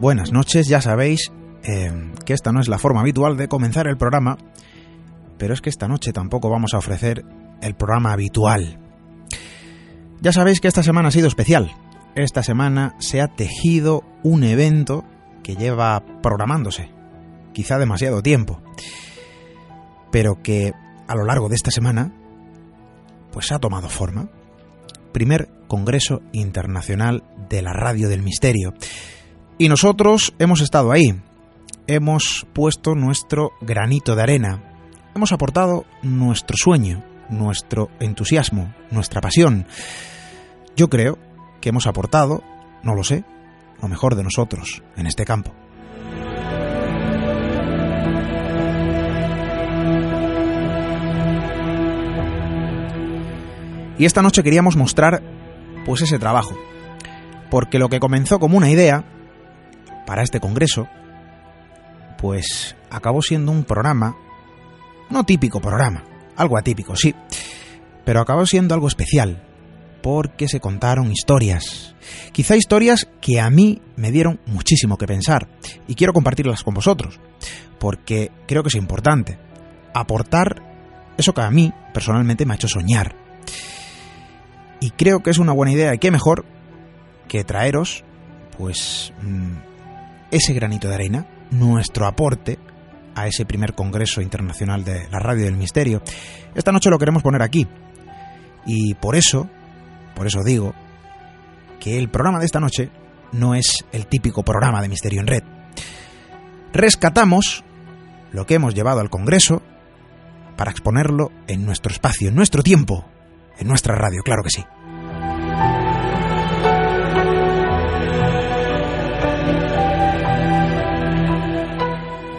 Buenas noches, ya sabéis eh, que esta no es la forma habitual de comenzar el programa, pero es que esta noche tampoco vamos a ofrecer el programa habitual. Ya sabéis que esta semana ha sido especial. Esta semana se ha tejido un evento que lleva programándose, quizá demasiado tiempo, pero que a lo largo de esta semana pues ha tomado forma. Primer Congreso Internacional de la Radio del Misterio. Y nosotros hemos estado ahí, hemos puesto nuestro granito de arena, hemos aportado nuestro sueño, nuestro entusiasmo, nuestra pasión. Yo creo que hemos aportado, no lo sé, lo mejor de nosotros en este campo. Y esta noche queríamos mostrar pues ese trabajo. Porque lo que comenzó como una idea para este congreso, pues acabó siendo un programa, no típico programa, algo atípico, sí, pero acabó siendo algo especial, porque se contaron historias, quizá historias que a mí me dieron muchísimo que pensar, y quiero compartirlas con vosotros, porque creo que es importante, aportar eso que a mí personalmente me ha hecho soñar, y creo que es una buena idea y qué mejor que traeros pues mm, ese granito de arena, nuestro aporte a ese primer Congreso Internacional de la Radio del Misterio. Esta noche lo queremos poner aquí. Y por eso, por eso digo que el programa de esta noche no es el típico programa de Misterio en Red. Rescatamos lo que hemos llevado al Congreso para exponerlo en nuestro espacio, en nuestro tiempo, en nuestra radio, claro que sí.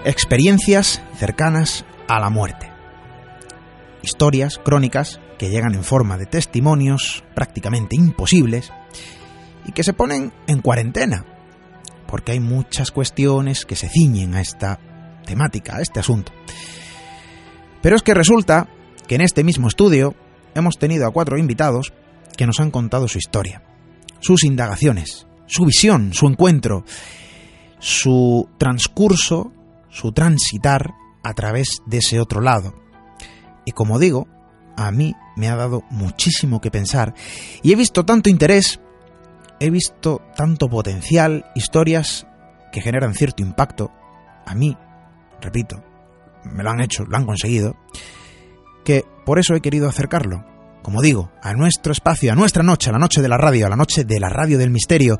Experiencias cercanas a la muerte. Historias, crónicas, que llegan en forma de testimonios prácticamente imposibles y que se ponen en cuarentena, porque hay muchas cuestiones que se ciñen a esta temática, a este asunto. Pero es que resulta que en este mismo estudio hemos tenido a cuatro invitados que nos han contado su historia, sus indagaciones, su visión, su encuentro, su transcurso, su transitar a través de ese otro lado. Y como digo, a mí me ha dado muchísimo que pensar y he visto tanto interés, he visto tanto potencial, historias que generan cierto impacto. A mí, repito, me lo han hecho, lo han conseguido, que por eso he querido acercarlo, como digo, a nuestro espacio, a nuestra noche, a la noche de la radio, a la noche de la radio del misterio.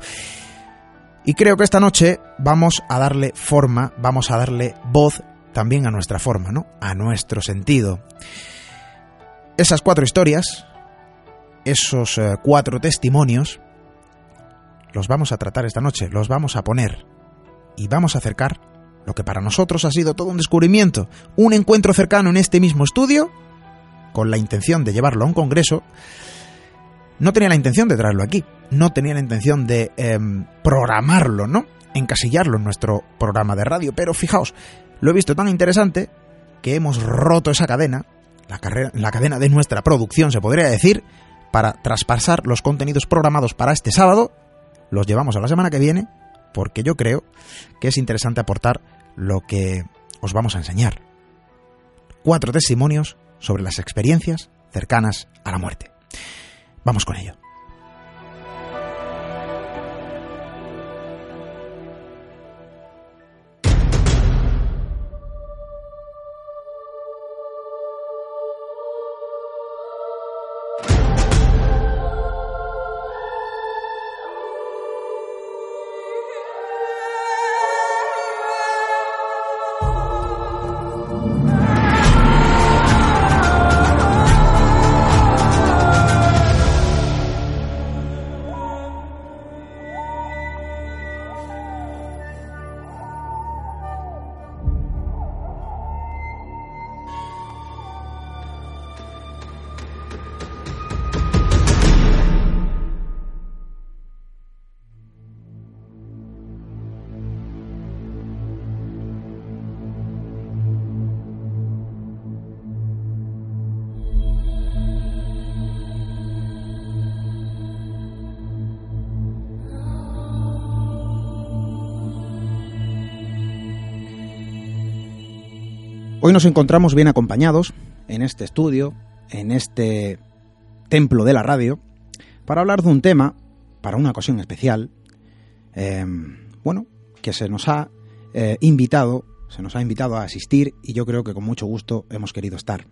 Y creo que esta noche vamos a darle forma, vamos a darle voz también a nuestra forma, ¿no? A nuestro sentido. Esas cuatro historias, esos eh, cuatro testimonios, los vamos a tratar esta noche, los vamos a poner y vamos a acercar lo que para nosotros ha sido todo un descubrimiento, un encuentro cercano en este mismo estudio con la intención de llevarlo a un congreso, no tenía la intención de traerlo aquí, no tenía la intención de em, programarlo, ¿no? Encasillarlo en nuestro programa de radio, pero fijaos, lo he visto tan interesante que hemos roto esa cadena, la, cadena de nuestra producción, se podría decir, para traspasar los contenidos programados para este sábado, los llevamos a la semana que viene, porque yo creo que es interesante aportar lo que os vamos a enseñar. Cuatro testimonios sobre las experiencias cercanas a la muerte. Vamos con ello. Hoy nos encontramos bien acompañados en este estudio, en este templo de la radio, para hablar de un tema, para una ocasión especial, eh, bueno, que se nos ha eh, invitado, se nos ha invitado a asistir y yo creo que con mucho gusto hemos querido estar.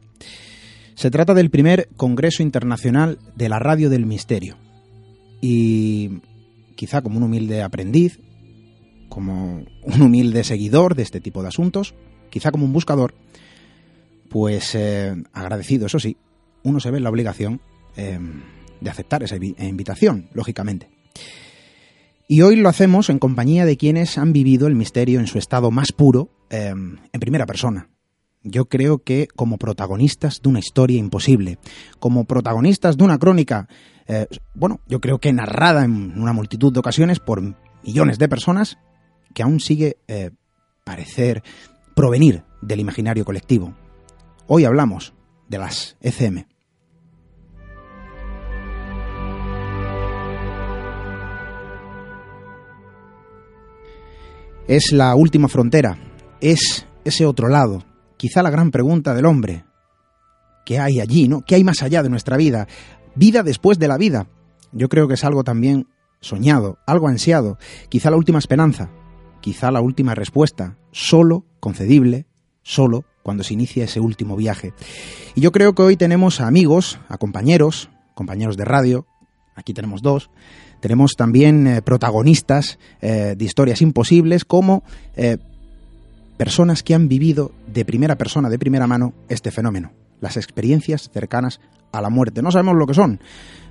Se trata del primer Congreso Internacional de la Radio del Misterio. Y quizá como un humilde aprendiz, como un humilde seguidor de este tipo de asuntos, quizá como un buscador, pues eh, agradecido, eso sí, uno se ve en la obligación eh, de aceptar esa invitación, lógicamente. Y hoy lo hacemos en compañía de quienes han vivido el misterio en su estado más puro, eh, en primera persona. Yo creo que como protagonistas de una historia imposible, como protagonistas de una crónica, bueno, yo creo que narrada en una multitud de ocasiones por millones de personas, que aún sigue parecer provenir del imaginario colectivo. Hoy hablamos de las ECM. Es la última frontera, es ese otro lado, quizá la gran pregunta del hombre. ¿Qué hay allí, no? ¿Qué hay más allá de nuestra vida? Vida después de la vida. Yo creo que es algo también soñado, algo ansiado, quizá la última esperanza, quizá la última respuesta, solo concedible, solo cuando se inicia ese último viaje. Y yo creo que hoy tenemos a amigos, a compañeros, compañeros de radio, aquí tenemos dos, tenemos también eh, protagonistas eh, de historias imposibles como eh, personas que han vivido de primera persona, de primera mano, este fenómeno, las experiencias cercanas a la muerte. No sabemos lo que son,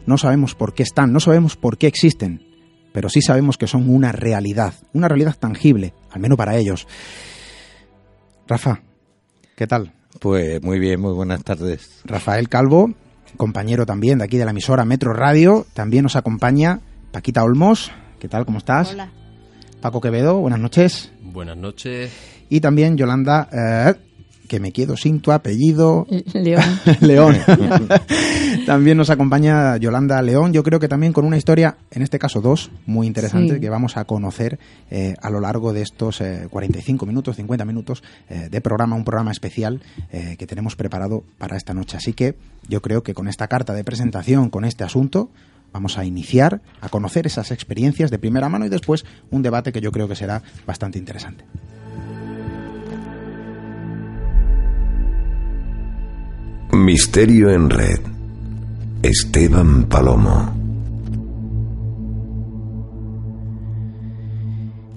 no sabemos por qué están, no sabemos por qué existen, pero sí sabemos que son una realidad, una realidad tangible, al menos para ellos. Rafa, ¿qué tal? Pues muy bien, muy buenas tardes. Rafael Calvo, compañero también de aquí de la emisora Metro Radio, también nos acompaña Paquita Olmos. ¿Qué tal? ¿Cómo estás? Hola. Paco Quevedo, buenas noches. Buenas noches. Y también Yolanda, eh, que me quedo sin tu apellido. León. León. también nos acompaña Yolanda León, yo creo que también con una historia, en este caso dos, muy interesante, Sí. que vamos a conocer eh, a lo largo de estos eh, 45 minutos, 50 minutos eh, de programa, un programa especial eh, que tenemos preparado para esta noche. Así que yo creo que con esta carta de presentación, con este asunto, vamos a iniciar a conocer esas experiencias de primera mano y después un debate que yo creo que será bastante interesante. Misterio en Red. Esteban Palomo.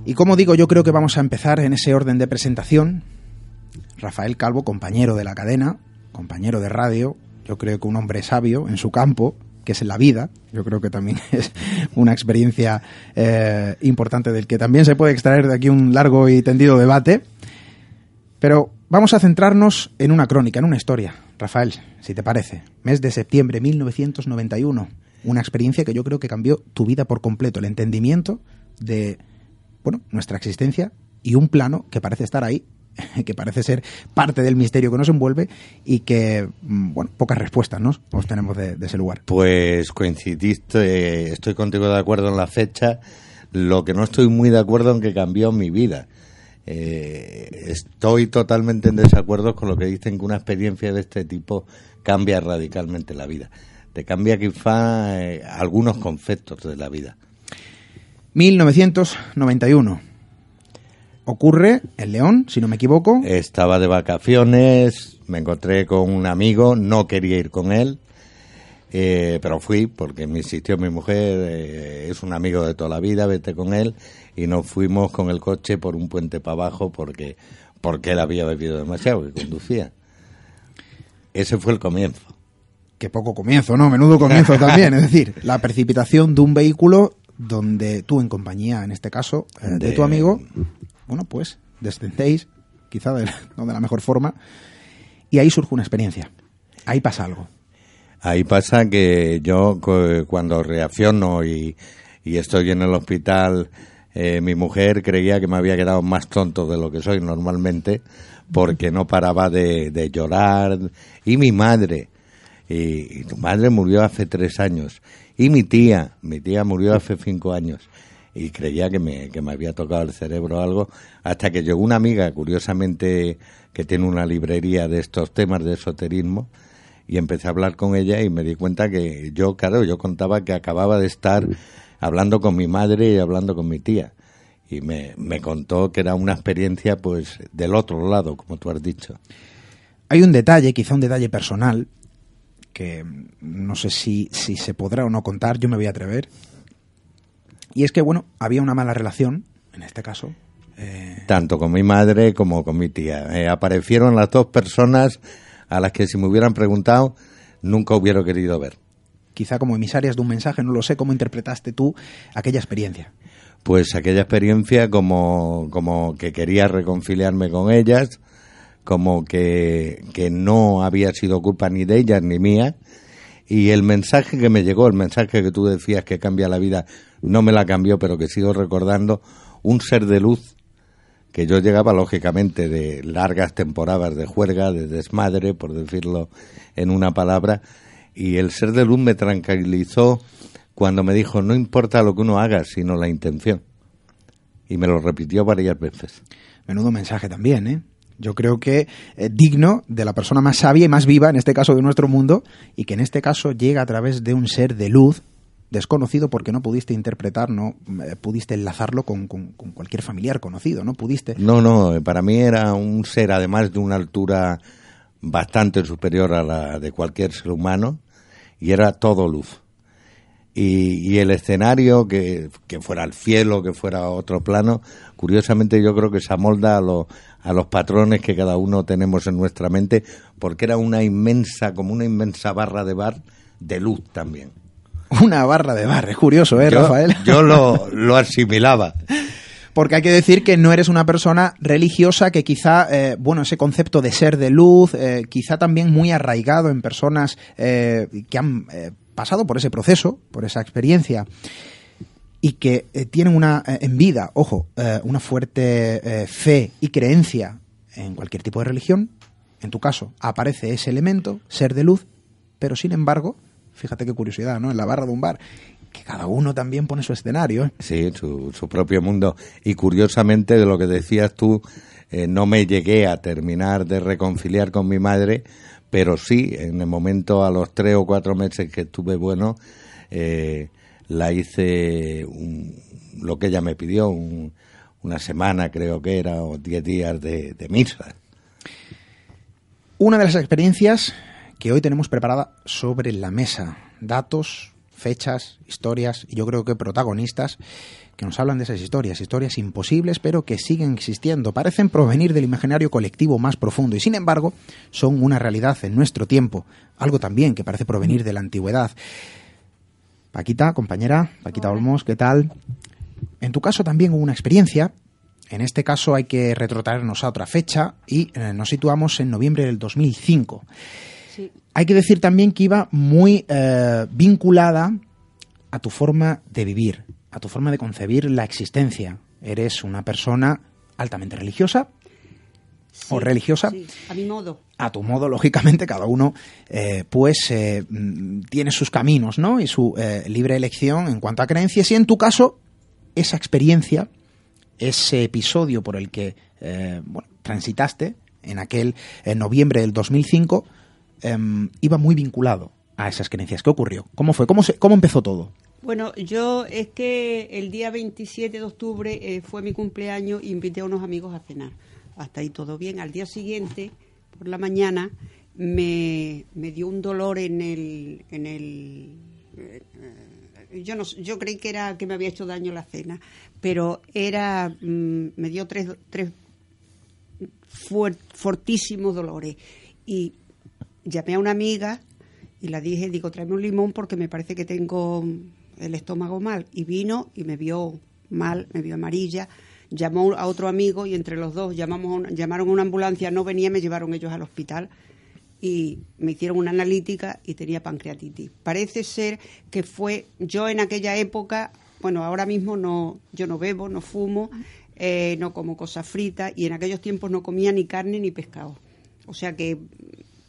Y como digo, yo creo que vamos a empezar en ese orden de presentación. Rafael Calvo, compañero de la cadena, compañero de radio, yo creo que un hombre sabio en su campo, que es en la vida, yo creo que también es una experiencia eh, importante del que también se puede extraer de aquí un largo y tendido debate. Pero vamos a centrarnos en una crónica, en una historia. Rafael, si te parece, mes de septiembre de 1991, una experiencia que yo creo que cambió tu vida por completo, el entendimiento de bueno, nuestra existencia y un plano que parece estar ahí, que parece ser parte del misterio que nos envuelve y que, mm, bueno, pocas respuestas ¿no? nos tenemos de, de ese lugar. Pues coincidiste, estoy contigo de acuerdo en la fecha, lo que no estoy muy de acuerdo en que cambió mi vida. Eh, estoy totalmente en desacuerdo con lo que dicen que una experiencia de este tipo cambia radicalmente la vida. Te cambia quizá eh, algunos conceptos de la vida. 1991. Ocurre en León, si no me equivoco. Estaba de vacaciones, me encontré con un amigo, no quería ir con él, eh, pero fui porque me insistió mi mujer, eh, es un amigo de toda la vida, vete con él, y nos fuimos con el coche por un puente para abajo porque, porque él había bebido demasiado y conducía. Ese fue el comienzo. Que poco comienzo, ¿no? Menudo comienzo también. Es decir, la precipitación de un vehículo donde tú, en compañía, en este caso, eh, de, De- tu amigo, bueno, pues descendéis, quizá de, no de la mejor forma, y ahí surge una experiencia. Ahí pasa algo. Ahí pasa que yo cu- cuando reacciono y, estoy en el hospital, eh, mi mujer creía que me había quedado más tonto de lo que soy normalmente porque no paraba de, llorar. Y mi madre, y, tu madre murió hace tres años. Y mi tía, mi tía murió hace cinco años. y creía que me, que me había tocado el cerebro algo, hasta que llegó una amiga, curiosamente, que tiene una librería de estos temas de esoterismo, y empecé a hablar con ella y me di cuenta que yo, claro, yo contaba que acababa de estar hablando con mi madre y hablando con mi tía. Y me, me contó que era una experiencia, pues, del otro lado, como tú has dicho. Hay un detalle, quizá un detalle personal, que no sé si, si se podrá o no contar, yo me voy a atrever. Y es que, bueno, había una mala relación, en este caso. eh, Tanto con mi madre como con mi tía. Eh, aparecieron las dos personas a las que si me hubieran preguntado nunca hubiera querido ver. Quizá como emisarias de un mensaje, no lo sé, ¿cómo interpretaste tú aquella experiencia? Pues aquella experiencia como, como que quería reconciliarme con ellas, como que, que no había sido culpa ni de ellas ni mía. Y el mensaje que me llegó, el mensaje que tú decías que cambia la vida, no me la cambió, pero que sigo recordando, un ser de luz que yo llegaba lógicamente de largas temporadas de juerga, de desmadre, por decirlo en una palabra, y el ser de luz me tranquilizó cuando me dijo, no importa lo que uno haga, sino la intención. Y me lo repitió varias veces. Menudo mensaje también, ¿eh? Yo creo que eh, digno de la persona más sabia y más viva, en este caso de nuestro mundo, y que en este caso llega a través de un ser de luz desconocido porque no pudiste interpretar, no eh, pudiste enlazarlo con, con, cualquier familiar conocido, no pudiste. No, no, para mí era un ser además de una altura bastante superior a la de cualquier ser humano y era todo luz. Y, y el escenario, que, que, fuera el cielo, que fuera otro plano, curiosamente yo creo que se amolda a, lo, a los patrones que cada uno tenemos en nuestra mente, porque era una inmensa, como una inmensa barra de bar de luz también. Una barra de bar, es curioso, ¿eh, yo, Rafael? Yo lo, lo asimilaba. Porque hay que decir que no eres una persona religiosa que quizá, eh, bueno, ese concepto de ser de luz, eh, quizá también muy arraigado en personas eh, que han pasado por ese proceso, por esa experiencia, y que tienen una, en vida, ojo, una fuerte fe y creencia en cualquier tipo de religión. En tu caso, aparece ese elemento, ser de luz, pero sin embargo, fíjate qué curiosidad, ¿no? En la barra de un bar que cada uno también pone su escenario. ¿eh? Sí, su, su, propio mundo. Y curiosamente, de lo que decías tú, eh, no me llegué a terminar de reconciliar con mi madre, pero sí, en el momento, a los tres o cuatro meses que estuve bueno, eh, la hice un, lo que ella me pidió, un, una semana creo que era, o diez días de, de misa. Una de las experiencias que hoy tenemos preparada sobre la mesa, datos, fechas, historias y yo creo que protagonistas que nos hablan de esas historias, historias imposibles pero que siguen existiendo, parecen provenir del imaginario colectivo más profundo y sin embargo son una realidad en nuestro tiempo, algo también que parece provenir de la antigüedad. Paquita, compañera, Paquita Hola. Olmos, ¿qué tal? En tu caso también hubo una experiencia, en este caso hay que retrotraernos a otra fecha y eh, nos situamos en noviembre del 2005. Hay que decir también que iba muy eh, vinculada a tu forma de vivir, a tu forma de concebir la existencia. Eres una persona altamente religiosa Sí, o religiosa. sí, a mi modo. A tu modo, lógicamente, cada uno eh, pues eh, tiene sus caminos, ¿no? Y su libre elección en cuanto a creencias. Y en tu caso, esa experiencia, ese episodio por el que bueno, transitaste en aquel en noviembre del 2005, em, iba muy vinculado a esas creencias. ¿Qué ocurrió? ¿Cómo fue? ¿Cómo, empezó todo? Bueno, yo es que el día 27 de octubre eh, fue mi cumpleaños y invité a unos amigos a cenar. Hasta ahí todo bien. Al día siguiente, por la mañana, me, me dio un dolor en el... En el eh, eh, yo no yo creí que era que me había hecho daño la cena, pero era mm, me dio tres, tres fuert, fortísimos dolores y llamé a una amiga y la dije, digo, tráeme un limón porque me parece que tengo el estómago mal. Y vino y me vio mal, me vio amarilla. Llamó a otro amigo y entre los dos llamamos llamaron a una ambulancia, no venía, me llevaron ellos al hospital y me hicieron una analítica y tenía pancreatitis. Parece ser que fue yo en aquella época, bueno, ahora mismo no, yo no bebo, no fumo, eh, no como cosas fritas y en aquellos tiempos no comía ni carne ni pescado. O sea que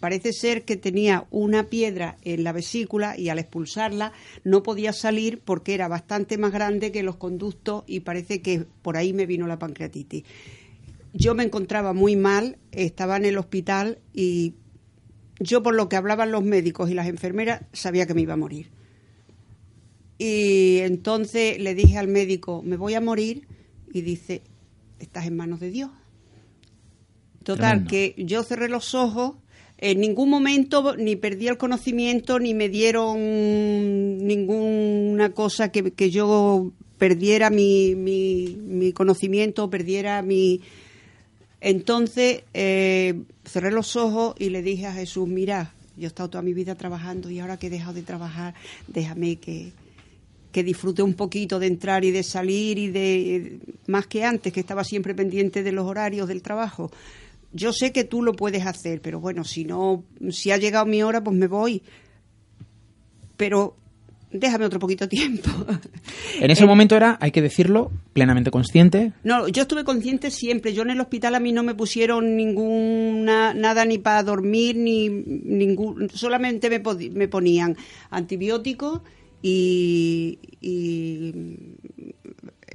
parece ser que tenía una piedra en la vesícula y al expulsarla no podía salir porque era bastante más grande que los conductos y parece que por ahí me vino la pancreatitis. Yo me encontraba muy mal, estaba en el hospital y yo por lo que hablaban los médicos y las enfermeras sabía que me iba a morir. Y entonces le dije al médico, me voy a morir y dice, estás en manos de Dios. Total, que yo cerré los ojos, en ningún momento ni perdí el conocimiento, ni me dieron ninguna cosa que, que yo perdiera mi, mi, mi conocimiento, perdiera mi, entonces eh, cerré los ojos y le dije a Jesús, mira, yo he estado toda mi vida trabajando y ahora que he dejado de trabajar, déjame que, que disfrute un poquito de entrar y de salir y de más que antes, que estaba siempre pendiente de los horarios del trabajo. Yo sé que tú lo puedes hacer, pero bueno, si no, si ha llegado mi hora, pues me voy. Pero déjame otro poquito tiempo. En ese momento era, hay que decirlo, plenamente consciente. No, yo estuve consciente siempre. Yo en el hospital a mí no me pusieron ninguna nada ni para dormir ni ningún, solamente me, me ponían antibióticos y, y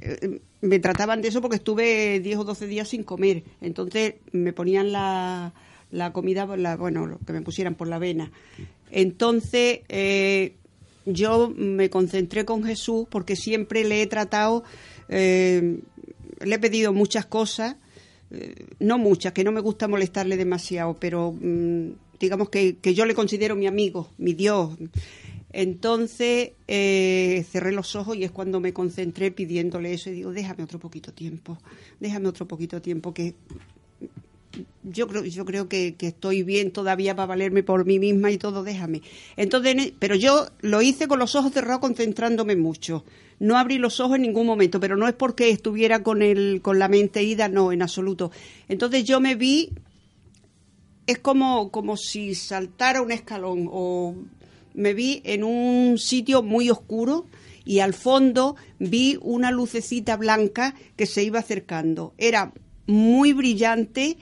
eh, me trataban de eso porque estuve 10 o 12 días sin comer. Entonces me ponían la, la comida, la, bueno, lo que me pusieran por la vena. Entonces eh, yo me concentré con Jesús porque siempre le he tratado, eh, le he pedido muchas cosas, eh, no muchas, que no me gusta molestarle demasiado, pero mm, digamos que, yo le considero mi amigo, mi Dios. Entonces eh, cerré los ojos y es cuando me concentré pidiéndole eso y digo, déjame otro poquito tiempo, déjame otro poquito tiempo que yo creo, yo creo que, estoy bien todavía para valerme por mí misma y todo, déjame. Entonces, pero yo lo hice con los ojos cerrados concentrándome mucho. No abrí los ojos en ningún momento, pero no es porque estuviera con el, con la mente ida, no, en absoluto. Entonces yo me vi, es como, como si saltara un escalón, o me vi en un sitio muy oscuro y al fondo vi una lucecita blanca que se iba acercando. Era muy brillante,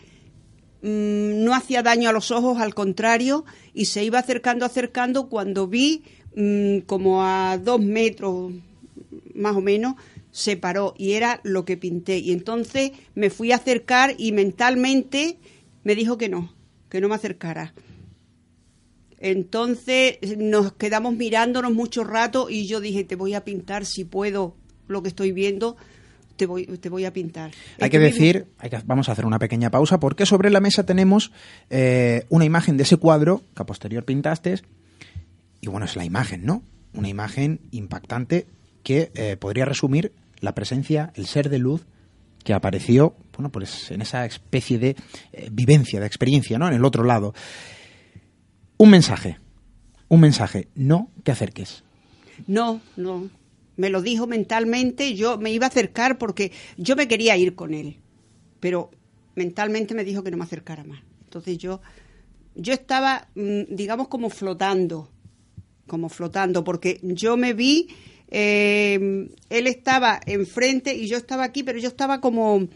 Mm, no hacía daño a los ojos, al contrario, y se iba acercando, acercando cuando vi mm, como a dos metros más o menos se paró y era lo que pinté. Y entonces me fui a acercar y mentalmente me dijo que no, que no me acercara. Entonces nos quedamos mirándonos mucho rato y yo dije, te voy a pintar si puedo lo que estoy viendo te voy, te voy a pintar. Hay que decir, vamos a hacer una pequeña pausa, porque sobre la mesa tenemos eh, una imagen de ese cuadro que a posterior pintaste, y bueno, es la imagen, ¿no? Una imagen impactante que eh, podría resumir la presencia, el ser de luz que apareció, bueno, pues en esa especie de eh, vivencia, de experiencia, ¿no? En el otro lado. Un mensaje, un mensaje, no te acerques. No, no, me lo dijo mentalmente, yo me iba a acercar porque yo me quería ir con él, pero mentalmente me dijo que no me acercara más. Entonces yo, yo estaba, mm, digamos, como flotando, como flotando, porque yo me vi, eh, él estaba enfrente y yo estaba aquí, pero yo estaba como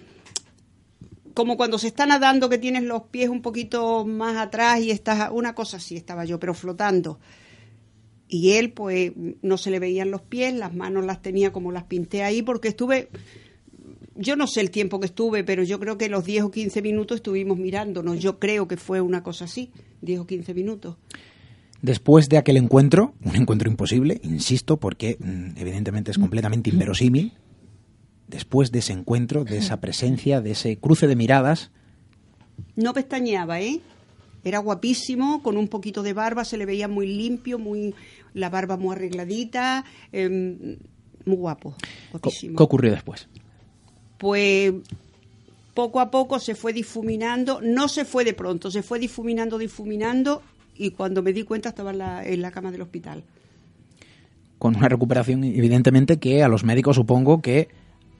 como cuando se está nadando que tienes los pies un poquito más atrás y estás una cosa así estaba yo, pero flotando. Y él pues no se le veían los pies, las manos las tenía como las pinté ahí porque estuve, yo no sé el tiempo que estuve, pero yo creo que los 10 o 15 minutos estuvimos mirándonos, yo creo que fue una cosa así, 10 o 15 minutos. Después de aquel encuentro, un encuentro imposible, insisto, porque mm, evidentemente es completamente inverosímil, después de ese encuentro, de esa presencia, de ese cruce de miradas... No pestañeaba, ¿eh? Era guapísimo, con un poquito de barba, se le veía muy limpio, muy la barba muy arregladita, em, muy guapo, guapísimo. ¿Qué ocurrió después? Pues poco a poco se fue difuminando, no se fue de pronto, se fue difuminando, difuminando y cuando me di cuenta estaba en la, en la cama del hospital. Con una recuperación evidentemente que a los médicos supongo que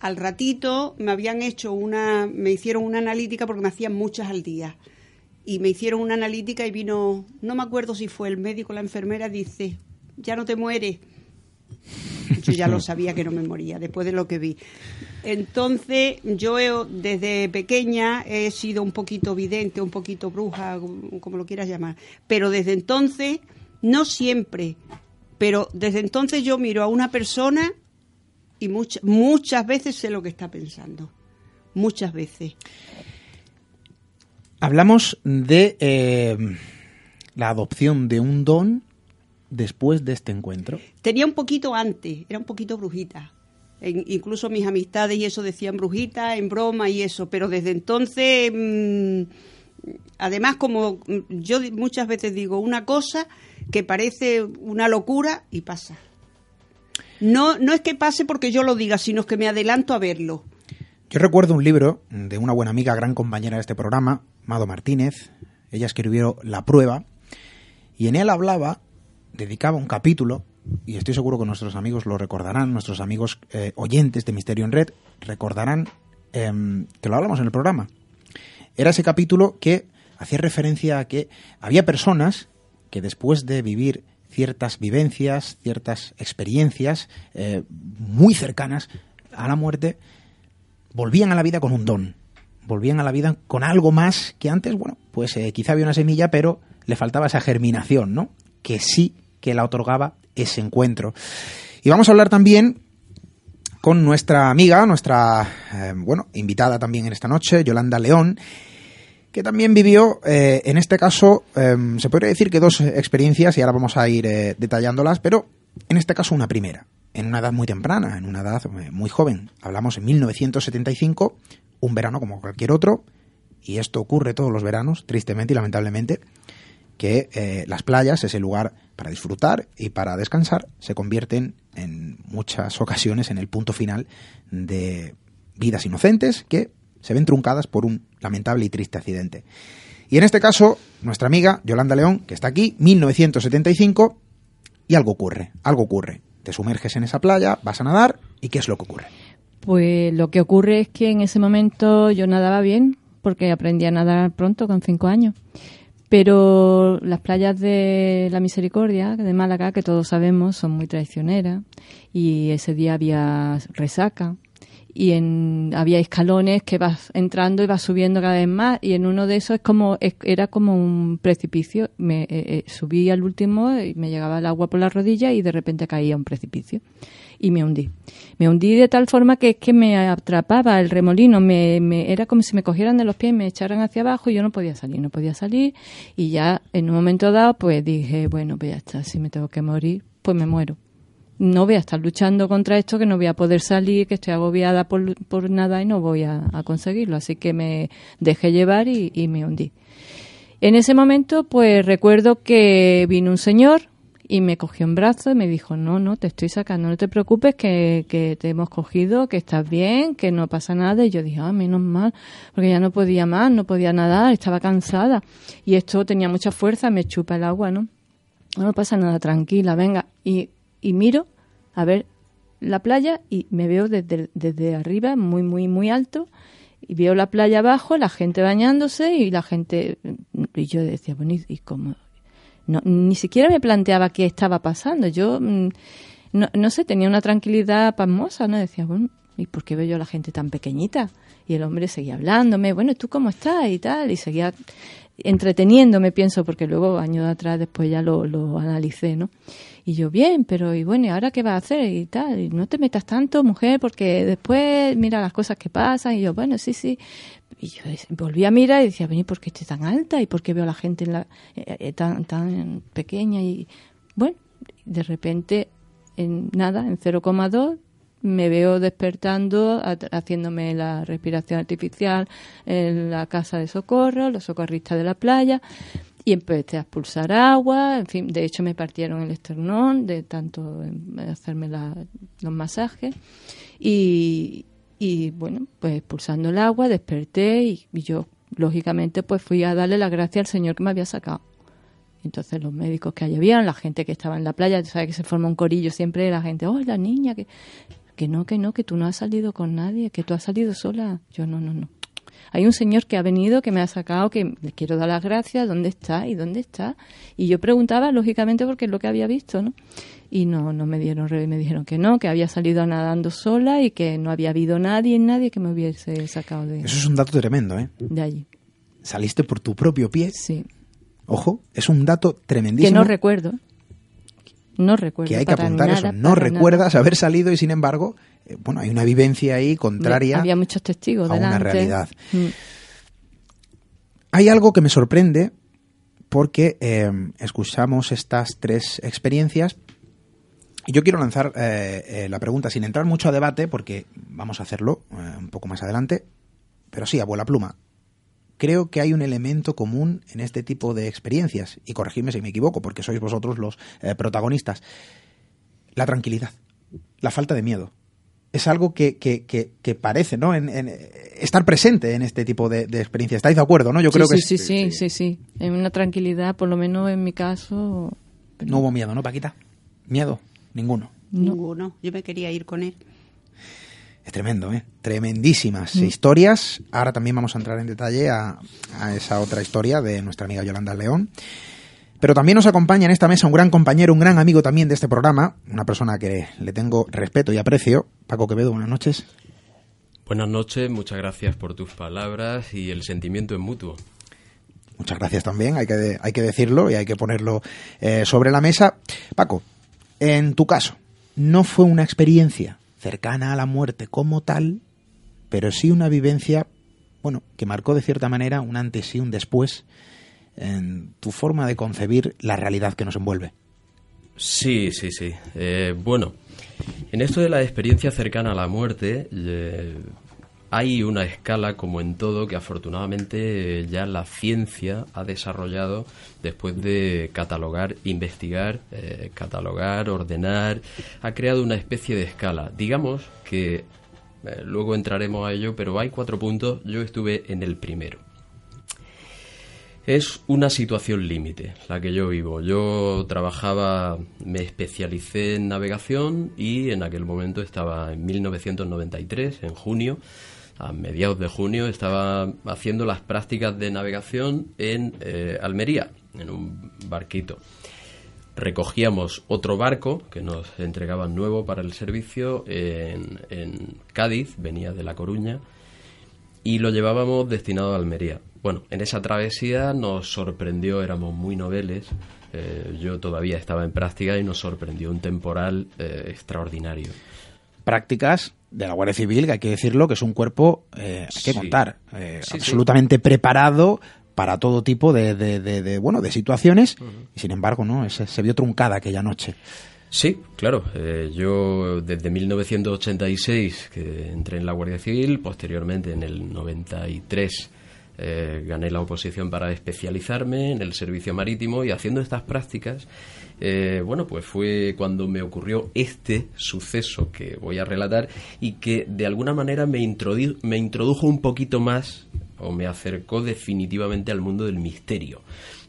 al ratito me habían hecho una, me hicieron una analítica porque me hacían muchas al día y me hicieron una analítica y vino, no me acuerdo si fue el médico o la enfermera, dice, ya no te mueres. Yo ya lo sabía que no me moría después de lo que vi. Entonces, yo he- desde pequeña he sido un poquito vidente, un poquito bruja, como lo quieras llamar. Pero desde entonces, no siempre, pero desde entonces yo miro a una persona y muchas muchas veces sé lo que está pensando. Muchas veces. Hablamos de eh, la adopción de un don después de este encuentro. Tenía un poquito antes, era un poquito brujita. En- incluso mis amistades y eso decían brujita, en broma y eso, pero desde entonces, mm, además como mm, yo muchas veces digo una cosa que parece una locura y pasa. No, no es que pase porque yo lo diga, sino que me adelanto a verlo. Yo recuerdo un libro de una buena amiga, gran compañera de este programa, Mado Martínez. Ella escribió La prueba y en él hablaba, dedicaba un capítulo, y estoy seguro que nuestros amigos lo recordarán, nuestros amigos eh, oyentes de Misterio en Red recordarán em, que lo hablamos en el programa. Era ese capítulo que hacía referencia a que había personas que después de vivir ciertas vivencias, ciertas experiencias eh, muy cercanas a la muerte, volvían a la vida con un don, volvían a la vida con algo más que antes, bueno, pues eh, quizá había una semilla, pero le faltaba esa germinación, ¿no? Que sí que la otorgaba ese encuentro. Y vamos a hablar también con nuestra amiga, nuestra, eh, bueno, invitada también en esta noche, Yolanda León, que también vivió, eh, en este caso, eh, se podría decir que dos experiencias, y ahora vamos a ir eh, detallándolas, pero en este caso una primera, en una edad muy temprana, en una edad eh, muy joven. Hablamos en 1975, un verano como cualquier otro, y esto ocurre todos los veranos, tristemente y lamentablemente, que las playas, ese lugar para disfrutar y para descansar, se convierten en muchas ocasiones en el punto final de vidas inocentes que se ven truncadas por un lamentable y triste accidente. Y en este caso, nuestra amiga Yolanda León, que está aquí, 1975, y algo ocurre, algo ocurre. Te sumerges en esa playa, vas a nadar, ¿y qué es lo que ocurre? Pues lo que ocurre es que en ese momento yo nadaba bien, porque aprendí a nadar pronto, con cinco años. Pero las playas de la Misericordia, de Málaga, que todos sabemos, son muy traicioneras. Y ese día había resaca. Y en, había escalones que vas entrando y vas subiendo cada vez más. Y en uno de esos es como, era como un precipicio. Me, eh, eh, subí al último y me llegaba el agua por la rodilla y de repente caía un precipicio. Y me hundí. Me hundí de tal forma que es que me atrapaba el remolino, me, me- era como si me cogieran de los pies y me echaran hacia abajo y yo no podía salir, no podía salir. Y ya en un momento dado, pues dije, bueno, pues ya está, si me tengo que morir, pues me muero. No voy a estar luchando contra esto, que no voy a poder salir, que estoy agobiada por, por nada y no voy a, conseguirlo. Así que me dejé llevar y, y me hundí. En ese momento, pues recuerdo que vino un señor y me cogió en brazos y me dijo, no, no, te estoy sacando, no te preocupes, que, que te hemos cogido, que estás bien, que no pasa nada. Y yo dije, ah, menos mal, porque ya no podía más, no podía nadar, estaba cansada. Y esto tenía mucha fuerza, me chupa el agua, ¿no? No pasa nada, tranquila, venga. Y, y miro a ver la playa y me veo desde, desde arriba, muy, muy, muy alto, y veo la playa abajo, la gente bañándose y la gente... Y yo decía, bueno, ¿y, cómo? No, ni siquiera me planteaba qué estaba pasando. Yo, mm, no, no sé, tenía una tranquilidad pasmosa, ¿no? Decía, bueno, ¿y por qué veo yo a la gente tan pequeñita? Y el hombre seguía hablándome, bueno, ¿tú cómo estás? Y tal, y seguía entreteniéndome, pienso, porque luego, años atrás, después ya lo, lo analicé, ¿no? Y yo, bien, pero y bueno, ¿y ahora qué vas a hacer? Y tal, y no te metas tanto, mujer, porque después mira las cosas que pasan. Y yo, bueno, sí, sí. Y yo volví a mirar y decía, vení, ¿por qué estoy tan alta? ¿Y por qué veo a la gente en la, eh, eh, tan, tan pequeña? Y bueno, de repente, en nada, en 0,2, me veo despertando, ha- haciéndome la respiración artificial en la casa de socorro, los socorristas de la playa, y empecé a expulsar agua, en fin, de hecho me partieron el esternón de tanto em, hacerme la- los masajes, y, bueno, pues expulsando el agua desperté y, y yo, lógicamente, pues fui a darle las gracias al Señor que me había sacado. Entonces los médicos que allí habían, la gente que estaba en la playa, sabes que se forma un corillo siempre, la gente, oh, la niña, que, que no, que no, que tú no has salido con nadie, que tú has salido sola. Yo no, no, no. hay un señor que ha venido, que me ha sacado, que le quiero dar las gracias, ¿dónde está? ¿Y dónde está? Y yo preguntaba, lógicamente, porque es lo que había visto, ¿no? Y no, no me dieron, me dijeron que no, que había salido nadando sola y que no había habido nadie, nadie que me hubiese sacado de, Eso es un dato tremendo, ¿eh? de allí. Saliste por tu propio pie. Sí. Ojo, es un dato Que tremendísimo. no recuerdo. No recuerdo. que hay que apuntar nada, eso. No recuerdas haber salido y sin embargo, eh, bueno, hay una vivencia ahí contraria Había muchos testigos a una realidad. Mm. Hay algo que me sorprende porque eh, escuchamos estas tres experiencias y yo quiero lanzar eh, la pregunta sin entrar mucho a debate porque vamos a hacerlo un poco más adelante, pero sí, abuela pluma. Creo que hay un elemento común en este tipo de experiencias, y corregidme si me equivoco, porque sois vosotros los eh, protagonistas. La tranquilidad, la falta de miedo. Es algo que, que, que, que parece, ¿no? En, en, estar presente en este tipo de, de experiencias. ¿Estáis de acuerdo, no? Yo creo sí, que sí, es- sí, sí, sí, sí. En una tranquilidad, por lo menos en mi caso. no hubo miedo, ¿no, Paquita? Miedo, ninguno. No. Ninguno. Yo me quería ir con él. Es tremendo, ¿eh? Tremendísimas Mm. historias. Ahora también vamos a entrar en detalle a, a esa otra historia de nuestra amiga Yolanda León. Pero también nos acompaña en esta mesa un gran compañero, un gran amigo también de este programa, una persona que le tengo respeto y aprecio. Paco Quevedo, buenas noches. Buenas noches, muchas gracias por tus palabras y el sentimiento es mutuo. Muchas gracias también, hay que, hay que decirlo y hay que ponerlo eh, sobre la mesa. Paco, en tu caso, no fue una experiencia cercana a la muerte como tal, pero sí una vivencia, bueno, que marcó de cierta manera un antes y un después en tu forma de concebir la realidad que nos envuelve. Sí, sí, sí. Eh, bueno, en esto de la experiencia cercana a la muerte, eh, hay una escala, como en todo, que afortunadamente eh, ya la ciencia ha desarrollado después de catalogar, investigar, eh, catalogar, ordenar, ha creado una especie de escala. Digamos que, eh, luego entraremos a ello, pero hay cuatro puntos, yo estuve en el primero. Es una situación límite la que yo vivo. Yo trabajaba, me especialicé en navegación y en aquel momento estaba en 1993, en junio, a mediados de junio, estaba haciendo las prácticas de navegación en eh, Almería, en un barquito. Recogíamos otro barco que nos entregaban nuevo para el servicio en, Cádiz, venía de La Coruña, y lo llevábamos destinado a Almería. Bueno, en esa travesía nos sorprendió, éramos muy noveles, eh, yo todavía estaba en práctica y nos sorprendió un temporal eh, extraordinario. Prácticas de la Guardia Civil, que hay que decirlo, que es un cuerpo, eh, hay que Sí. contar, eh, Sí, sí. absolutamente preparado para todo tipo de, de- de- de, bueno de situaciones y sin embargo no Ese- se vio truncada aquella noche Sí, claro. eh, yo desde 1986 que entré en la Guardia Civil, posteriormente en el 93 eh, gané la oposición para especializarme en el servicio marítimo y haciendo estas prácticas, eh, bueno, pues fue cuando me ocurrió este suceso que voy a relatar y que de alguna manera me, me introdujo un poquito más o me acercó definitivamente al mundo del misterio.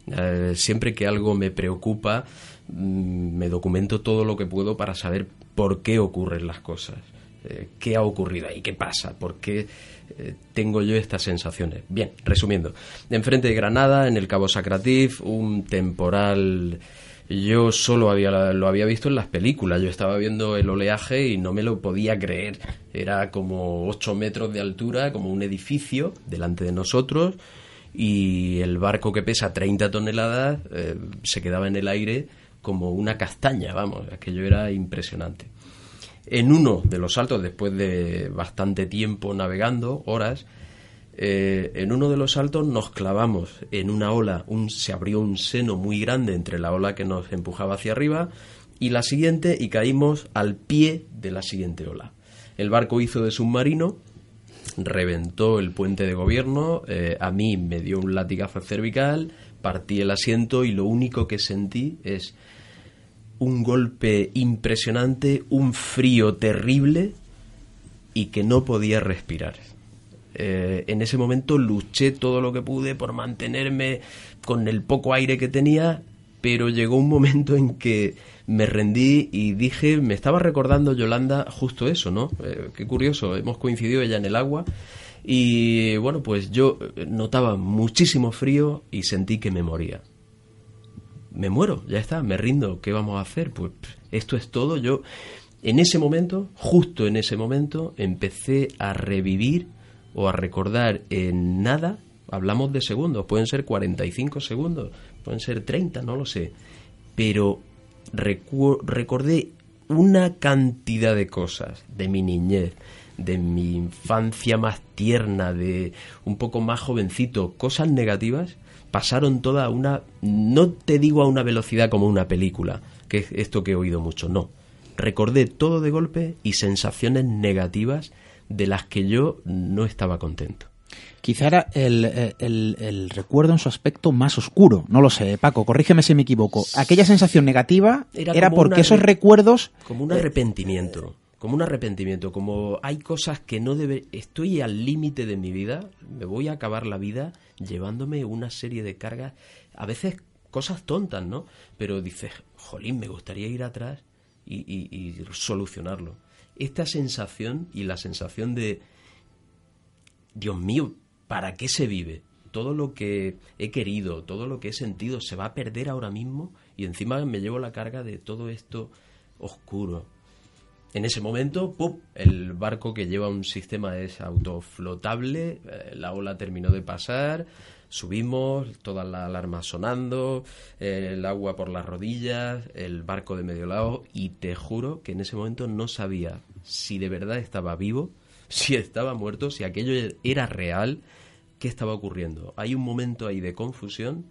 Eh, siempre que algo me preocupa, mm, me documento todo lo que puedo para saber por qué ocurren las cosas, eh, qué ha ocurrido ahí, qué pasa, por qué eh, tengo yo estas sensaciones. Bien, resumiendo, enfrente de Granada, en el Cabo Sacratif, un temporal. Yo solo había, lo había visto en las películas. Yo estaba viendo el oleaje y no me lo podía creer. Era como 8 metros de altura, como un edificio delante de nosotros y el barco que pesa 30 toneladas eh, se quedaba en el aire como una castaña, vamos, aquello era impresionante. En uno de los saltos, después de bastante tiempo navegando, horas, eh, en uno de los saltos nos clavamos en una ola, un, se abrió un seno muy grande entre la ola que nos empujaba hacia arriba y la siguiente y caímos al pie de la siguiente ola. El barco hizo de submarino, reventó el puente de gobierno, eh, a mí me dio un latigazo cervical, partí el asiento y lo único que sentí es un golpe impresionante, un frío terrible y que no podía respirar. Eh, en ese momento luché todo lo que pude por mantenerme con el poco aire que tenía, pero llegó un momento en que me rendí y dije, me estaba recordando Yolanda justo eso, ¿no? Eh, qué curioso, hemos coincidido ella en el agua Y bueno, pues yo notaba muchísimo frío y sentí que me moría. Me muero, ya está, me rindo, ¿qué vamos a hacer? Pues esto es todo. Yo en ese momento, justo en ese momento, empecé a revivir o a recordar en nada, hablamos de segundos, pueden ser 45 segundos, pueden ser 30, no lo sé, pero recordé una cantidad de cosas de mi niñez, de mi infancia más tierna, de un poco más jovencito, cosas negativas, pasaron toda a una, no te digo a una velocidad como una película, que es esto que he oído mucho, no. Recordé todo de golpe y sensaciones negativas de las que yo no estaba contento. Quizá era el, el, recuerdo en su aspecto más oscuro. No lo sé, Paco, corrígeme si me equivoco. Aquella sensación negativa era, porque esos recuerdos... Como un arrepentimiento como un arrepentimiento, como hay cosas que no debe, estoy al límite de mi vida, me voy a acabar la vida llevándome una serie de cargas, a veces cosas tontas, ¿no? Pero dices, jolín, me gustaría ir atrás y, solucionarlo. Esta sensación y la sensación de, Dios mío, ¿para qué se vive? Todo lo que he querido, todo lo que he sentido se va a perder ahora mismo y encima me llevo la carga de todo esto oscuro, en ese momento, ¡pum! el barco que lleva un sistema es autoflotable, eh, la ola terminó de pasar, subimos, todas las alarmas sonando, eh, el agua por las rodillas, el barco de medio lado, y te juro que en ese momento no sabía si de verdad estaba vivo, si estaba muerto, si aquello era real, qué estaba ocurriendo. Hay un momento ahí de confusión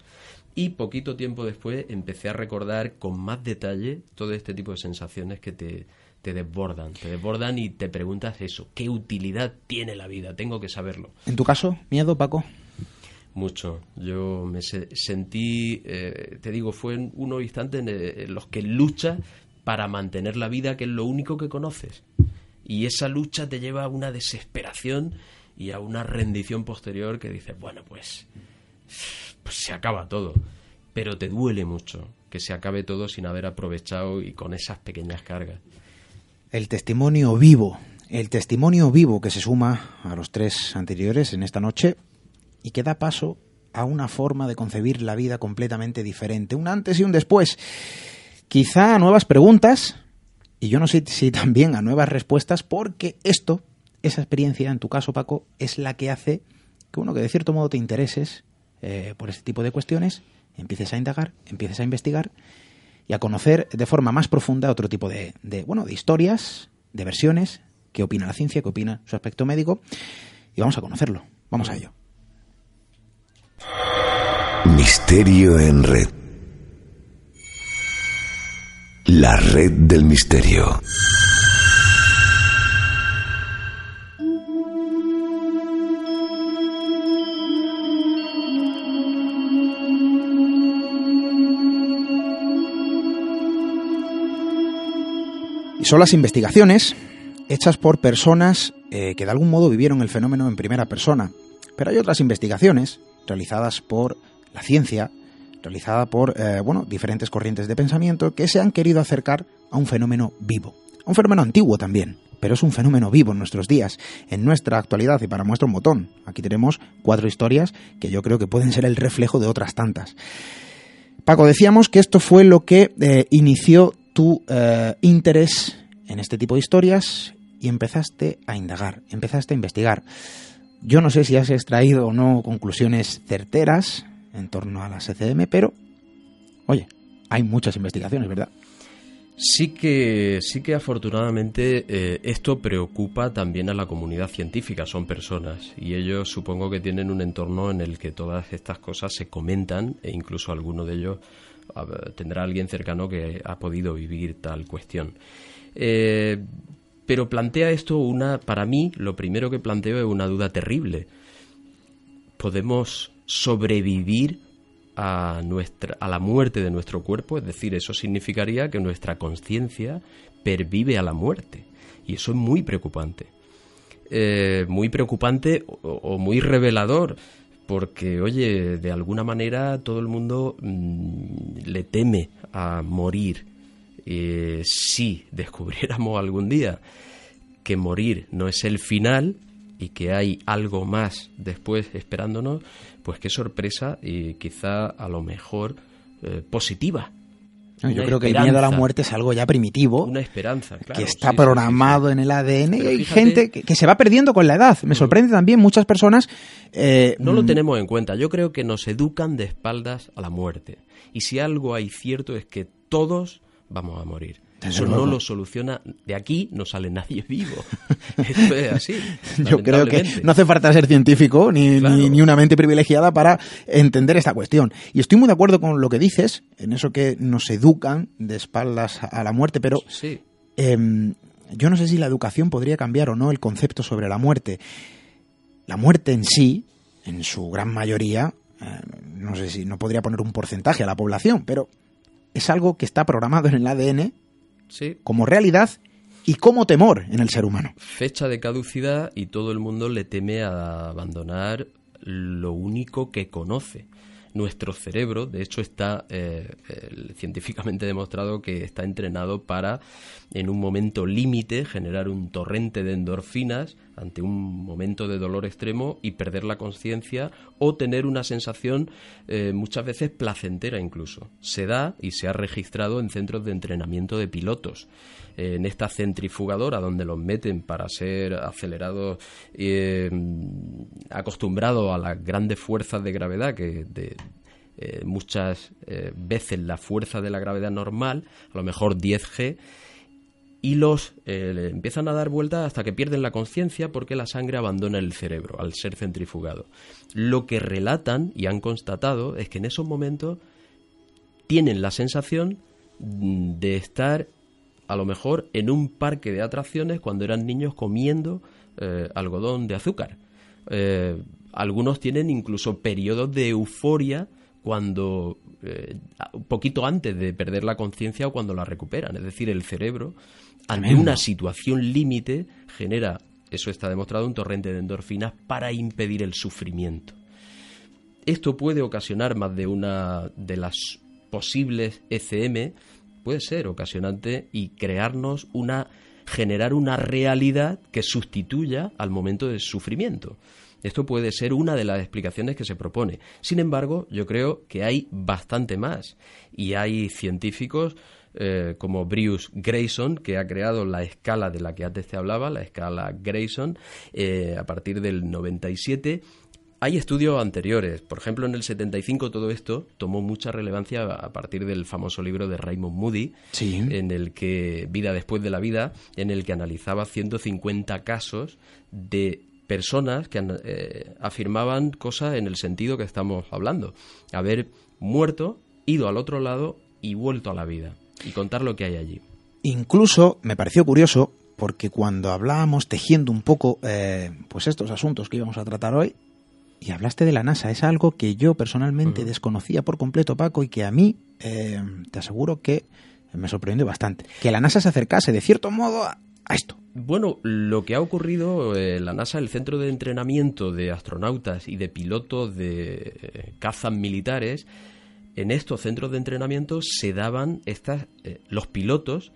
y poquito tiempo después empecé a recordar con más detalle todo este tipo de sensaciones que te te desbordan, te desbordan y te preguntas eso, ¿qué utilidad tiene la vida? Tengo que saberlo. ¿En tu caso, miedo, Paco? Mucho. Yo me sentí, eh, te digo, fue en unos instantes en los que luchas para mantener la vida, que es lo único que conoces. Y esa lucha te lleva a una desesperación y a una rendición posterior que dices, bueno, pues, pues se acaba todo. Pero te duele mucho que se acabe todo sin haber aprovechado y con esas pequeñas cargas el testimonio vivo, el testimonio vivo que se suma a los tres anteriores en esta noche y que da paso a una forma de concebir la vida completamente diferente, un antes y un después. Quizá a nuevas preguntas, y yo no sé si también a nuevas respuestas, porque esto, esa experiencia, en tu caso, Paco, es la que hace que uno que de cierto modo te intereses eh, por este tipo de cuestiones, empieces a indagar, empieces a investigar y a conocer de forma más profunda otro tipo de, bueno, de historias, de versiones, qué opina la ciencia, qué opina su aspecto médico, y vamos a conocerlo. Vamos a ello. Misterio en red. La red del misterio. Son las investigaciones hechas por personas eh, que de algún modo vivieron el fenómeno en primera persona. Pero hay otras investigaciones realizadas por la ciencia, realizada por eh, bueno, diferentes corrientes de pensamiento que se han querido acercar a un fenómeno vivo. Un fenómeno antiguo también, pero es un fenómeno vivo en nuestros días, en nuestra actualidad y para nuestro botón. Aquí tenemos cuatro historias que yo creo que pueden ser el reflejo de otras tantas. Paco, decíamos que esto fue lo que eh, inició tu eh, interés en este tipo de historias y empezaste a indagar, empezaste a investigar. Yo no sé si has extraído o no conclusiones certeras en torno a la SCM, pero, oye, hay muchas investigaciones, ¿verdad? Sí que, sí que afortunadamente eh, esto preocupa también a la comunidad científica, son personas y ellos supongo que tienen un entorno en el que todas estas cosas se comentan e incluso alguno de ellos tendrá alguien cercano que ha podido vivir tal cuestión. Eh, pero plantea esto una, para mí, lo primero que planteo es una duda terrible. ¿Podemos sobrevivir a, nuestra, a la muerte de nuestro cuerpo? Es decir, eso significaría que nuestra conciencia pervive a la muerte. Y eso es muy preocupante. Eh, muy preocupante o muy revelador porque, oye, de alguna manera todo el mundo mm, le teme a morir. si descubriéramos algún día que morir no es el final, y que hay algo más después esperándonos, pues qué sorpresa y quizá a lo mejor eh, positiva. Yo creo que el miedo a la muerte es algo ya primitivo. Una esperanza, Que está programado en el ADN y hay gente que, se va perdiendo con la edad. Me sorprende también muchas personas. Eh, no lo mm, tenemos en cuenta. Yo creo que nos educan de espaldas a la muerte. Y si algo hay cierto es que todos vamos a morir. Eso no lo soluciona. De aquí no sale nadie vivo. Esto es así. Yo creo que no hace falta ser científico ni, ni, una mente privilegiada para entender esta cuestión. Y estoy muy de acuerdo con lo que dices, en eso que nos educan de espaldas a la muerte, pero sí. Em, yo no sé si la educación podría cambiar o no el concepto sobre la muerte. La muerte en sí, en su gran mayoría, eh, no sé si no podría poner un porcentaje a la población, pero es algo que está programado en el ADN como realidad y como temor en el ser humano. Fecha de caducidad y todo el mundo le teme a abandonar lo único que conoce. Nuestro cerebro, de hecho, está eh, científicamente demostrado que está entrenado para, en un momento límite, generar un torrente de endorfinas ante un momento de dolor extremo y perder la conciencia o tener una sensación eh, muchas veces placentera incluso. Se da y se ha registrado en centros de entrenamiento de pilotos. en esta centrifugadora donde los meten para ser acelerados, eh, acostumbrados a las grandes fuerzas de gravedad que de, eh, muchas veces la fuerza de la gravedad normal, a lo mejor 10G, y los eh, empiezan a dar vueltas hasta que pierden la conciencia porque la sangre abandona el cerebro al ser centrifugado. Lo que relatan y han constatado es que en esos momentos tienen la sensación de estar a lo mejor en un parque de atracciones cuando eran niños comiendo eh, algodón de azúcar. Eh, algunos tienen incluso periodos de euforia cuando un poquito antes de perder la conciencia o cuando la recuperan. Es decir, el cerebro ante una situación límite, genera, eso está demostrado, un torrente de endorfinas para impedir el sufrimiento. Esto puede ocasionar más de una de las posibles ECM, puede ser ocasionante y crearnos una generar una realidad que sustituya al momento del sufrimiento. Esto puede ser una de las explicaciones que se propone. Sin embargo, yo creo que hay bastante más y hay científicos eh, como Bruce Grayson, que ha creado la escala de la que antes te hablaba, la escala Grayson, eh, a partir del 97. Hay estudios anteriores, por ejemplo en el 75 todo esto tomó mucha relevancia a partir del famoso libro de Raymond Moody, en el que Vida después de la vida, en el que analizaba 150 casos de personas que eh, afirmaban cosas en el sentido que estamos hablando, haber muerto, ido al otro lado y vuelto a la vida y contar lo que hay allí. Incluso me pareció curioso porque cuando hablábamos tejiendo un poco eh, pues estos asuntos que íbamos a tratar hoy y hablaste de la NASA, es algo que yo personalmente desconocía por completo, Paco, y que a mí eh, te aseguro que me sorprendió bastante. Que la NASA se acercase de cierto modo a, esto. Bueno, lo que ha ocurrido, eh, la NASA, el centro de entrenamiento de astronautas y de pilotos de cazas militares, en estos centros de entrenamiento se daban estas, eh, los pilotos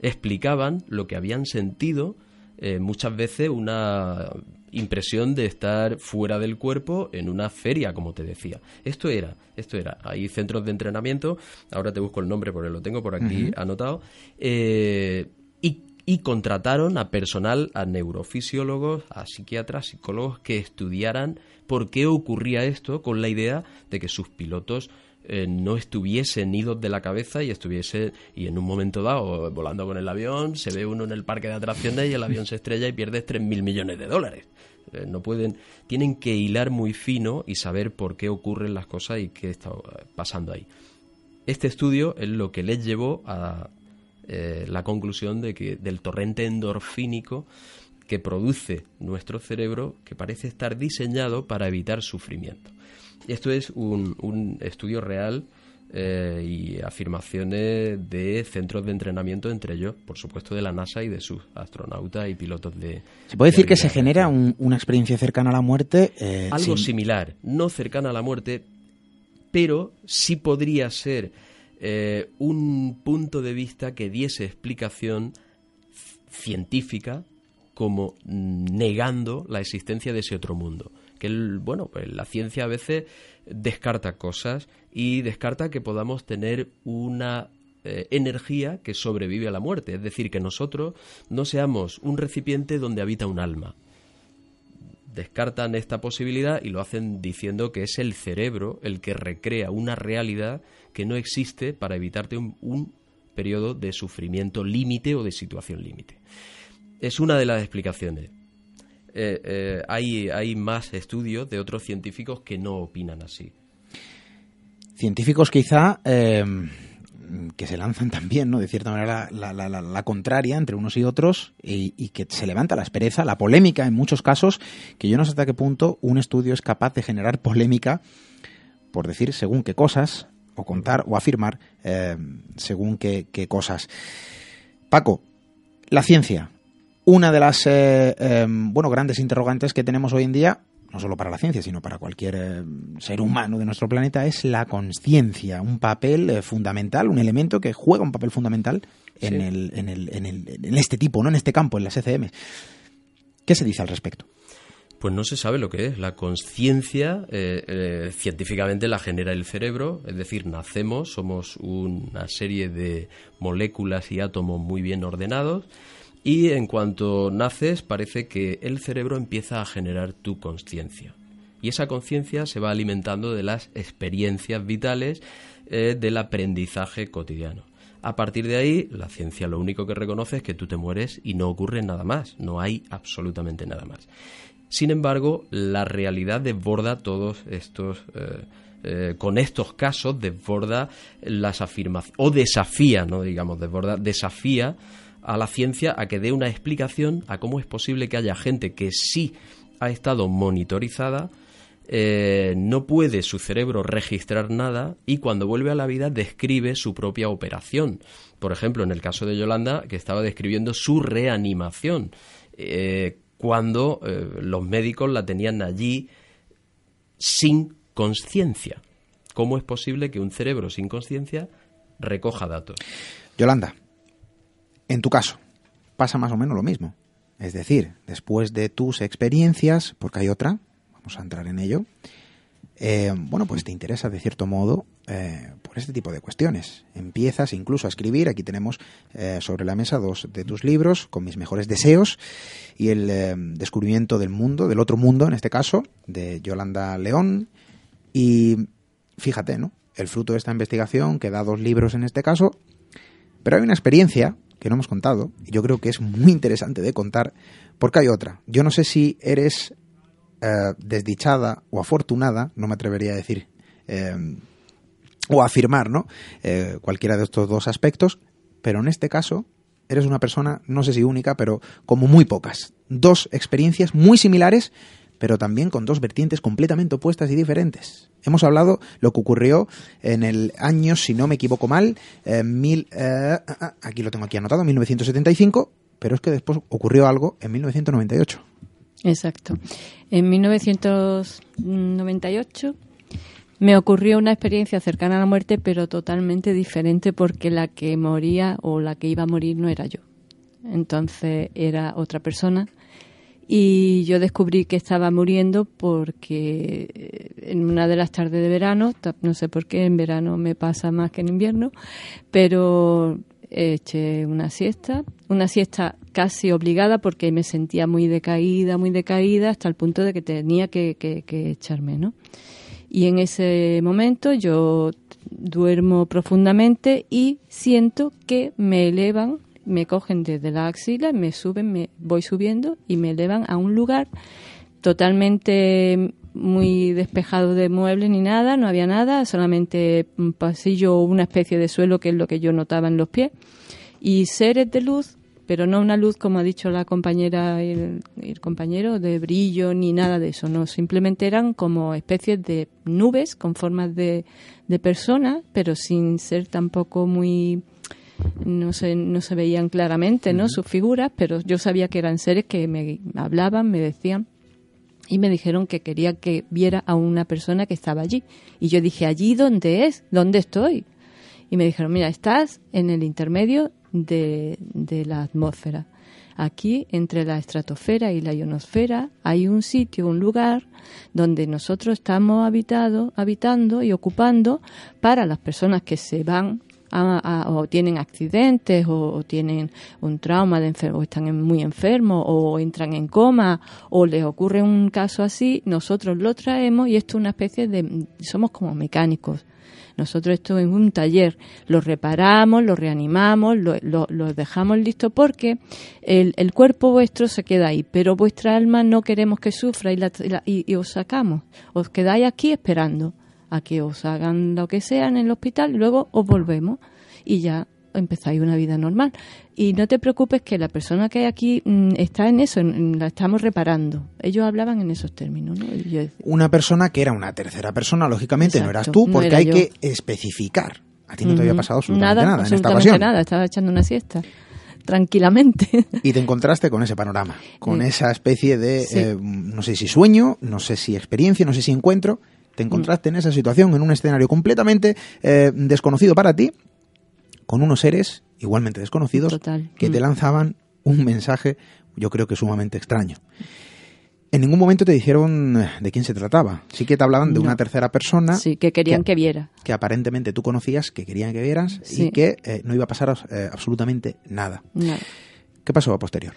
explicaban lo que habían sentido eh, muchas veces una impresión de estar fuera del cuerpo en una feria, como te decía. Esto era, esto era. Hay centros de entrenamiento, ahora te busco el nombre porque lo tengo por aquí anotado, eh, y, y, contrataron a personal, a neurofisiólogos, a psiquiatras, psicólogos que estudiaran por qué ocurría esto con la idea de que sus pilotos eh, no estuviesen idos de la cabeza y estuviese, y en un momento dado, volando con el avión, se ve uno en el parque de atracciones y el avión se estrella y pierdes 3.000 millones de dólares. Eh, no pueden, tienen que hilar muy fino y saber por qué ocurren las cosas y qué está pasando ahí. Este estudio es lo que les llevó a eh, la conclusión de que del torrente endorfínico que produce nuestro cerebro que parece estar diseñado para evitar sufrimiento. Esto es un, estudio real eh, y afirmaciones de centros de entrenamiento, entre ellos, por supuesto, de la NASA y de sus astronautas y pilotos de. ¿Se puede decir que se genera una experiencia cercana a la muerte? Eh, Algo similar, no cercana a la muerte, pero sí podría ser eh, un punto de vista que diese explicación científica como negando la existencia de ese otro mundo. Que el, bueno, pues la ciencia a veces descarta cosas y descarta que podamos tener una eh, energía que sobrevive a la muerte, es decir, que nosotros no seamos un recipiente donde habita un alma. Descartan esta posibilidad y lo hacen diciendo que es el cerebro el que recrea una realidad que no existe para evitarte un, periodo de sufrimiento límite o de situación límite. Es una de las explicaciones. Eh, eh, hay, hay más estudios de otros científicos que no opinan así. Científicos quizá que se lanzan también, ¿no? De cierta manera, la, contraria entre unos y otros y, que se levanta la aspereza, la polémica en muchos casos, que yo no sé hasta qué punto un estudio es capaz de generar polémica por decir según qué cosas, o contar o afirmar eh, según qué, cosas. Paco, la ciencia, una de las eh, eh, bueno grandes interrogantes que tenemos hoy en día no solo para la ciencia, sino para cualquier eh, ser humano de nuestro planeta, es la conciencia, un papel eh, fundamental, un elemento que juega un papel fundamental en, el, en, el, en, el, en este tipo, no en este campo, en las ECM. ¿Qué se dice al respecto? Pues no se sabe lo que es. La conciencia eh, científicamente la genera el cerebro, es decir, nacemos, somos una serie de moléculas y átomos muy bien ordenados y en cuanto naces parece que el cerebro empieza a generar tu conciencia. Y esa conciencia se va alimentando de las experiencias vitales eh, del aprendizaje cotidiano. A partir de ahí, la ciencia lo único que reconoce es que tú te mueres y no ocurre nada más, no hay absolutamente nada más. Sin embargo, la realidad desborda todos estos... Eh, eh, con estos casos desborda las afirmaciones, o desafía, no digamos desborda, desafía a la ciencia a que dé una explicación a cómo es posible que haya gente que sí ha estado monitorizada, eh, no puede su cerebro registrar nada y cuando vuelve a la vida describe su propia operación. Por ejemplo, en el caso de Yolanda, que estaba describiendo su reanimación, eh, cuando eh, los médicos la tenían allí sin conciencia. ¿Cómo es posible que un cerebro sin conciencia recoja datos? Yolanda, en tu caso, pasa más o menos lo mismo. Es decir, después de tus experiencias, porque hay otra, vamos a entrar en ello, eh, bueno, pues te interesa de cierto modo eh, por este tipo de cuestiones. Empiezas incluso a escribir, aquí tenemos eh, sobre la mesa dos de tus libros, con mis mejores deseos, y el descubrimiento del mundo, del otro mundo en este caso, de Yolanda León. Y fíjate, ¿no? El fruto de esta investigación, que da dos libros en este caso, pero hay una experiencia que no hemos contado, y yo creo que es muy interesante de contar, porque hay otra. Yo no sé si eres eh, desdichada o afortunada, no me atrevería a decir, eh, o a afirmar, ¿no? Eh, cualquiera de estos dos aspectos, pero en este caso eres una persona, no sé si única, pero como muy pocas. Dos experiencias muy similares, pero también con dos vertientes completamente opuestas y diferentes. Hemos hablado lo que ocurrió en el año, si no me equivoco mal, eh, mil, eh, ah, ah, aquí lo tengo aquí anotado, 1975, pero es que después ocurrió algo en 1998. Exacto. En 1998 me ocurrió una experiencia cercana a la muerte, pero totalmente diferente porque la que moría o la que iba a morir no era yo. Entonces era otra persona y yo descubrí que estaba muriendo porque eh, en una de las tardes de verano, no sé por qué en verano me pasa más que en invierno, pero eché una siesta, una siesta casi obligada porque me sentía muy decaída, muy decaída, hasta el punto de que tenía que, que, que echarme, ¿no? Y en ese momento yo duermo profundamente y siento que me elevan me cogen desde la axila, me suben, me voy subiendo y me elevan a un lugar totalmente muy despejado de muebles ni nada, no había nada, solamente un pasillo o una especie de suelo que es lo que yo notaba en los pies. Y seres de luz, pero no una luz como ha dicho la compañera y el, compañero de brillo ni nada de eso, no, simplemente eran como especies de nubes con formas de, de personas, pero sin ser tampoco muy no se, no se veían claramente ¿no? sus figuras, pero yo sabía que eran seres que me hablaban, me decían y me dijeron que quería que viera a una persona que estaba allí. Y yo dije, ¿allí dónde es? ¿Dónde estoy? Y me dijeron, mira, estás en el intermedio de, de la atmósfera. Aquí, entre la estratosfera y la ionosfera, hay un sitio, un lugar donde nosotros estamos habitado, habitando y ocupando para las personas que se van o tienen accidentes o, tienen un trauma de enfermo, o están muy enfermos o entran en coma o les ocurre un caso así, nosotros lo traemos y esto es una especie de somos como mecánicos nosotros esto es un taller, lo reparamos, lo reanimamos, lo, dejamos listo porque el, el, cuerpo vuestro se queda ahí, pero vuestra alma no queremos que sufra y, la, y, os sacamos. Os quedáis aquí esperando a que os hagan lo que sea en el hospital y luego os volvemos y ya empezáis una vida normal. Y no te preocupes que la persona que hay aquí mm, está en eso, la estamos reparando. Ellos hablaban en esos términos. ¿no? una persona que era una tercera persona, lógicamente no eras tú, porque hay que especificar. A ti no te había pasado absolutamente nada, en esta ocasión. nada, estaba echando una siesta tranquilamente. Y te encontraste con ese panorama, con esa especie de, eh, no sé si sueño, no sé si experiencia, no sé si encuentro. Te encontraste en esa situación, en un escenario completamente eh, desconocido para ti, con unos seres igualmente desconocidos que te mm. lanzaban un mensaje, yo creo que sumamente extraño. En ningún momento te dijeron de quién se trataba. Sí que te hablaban de una tercera persona. Sí, que querían que, viera. Que aparentemente tú conocías, que querían que vieras y que eh, no iba a pasar eh, absolutamente nada. ¿Qué pasó a posterior?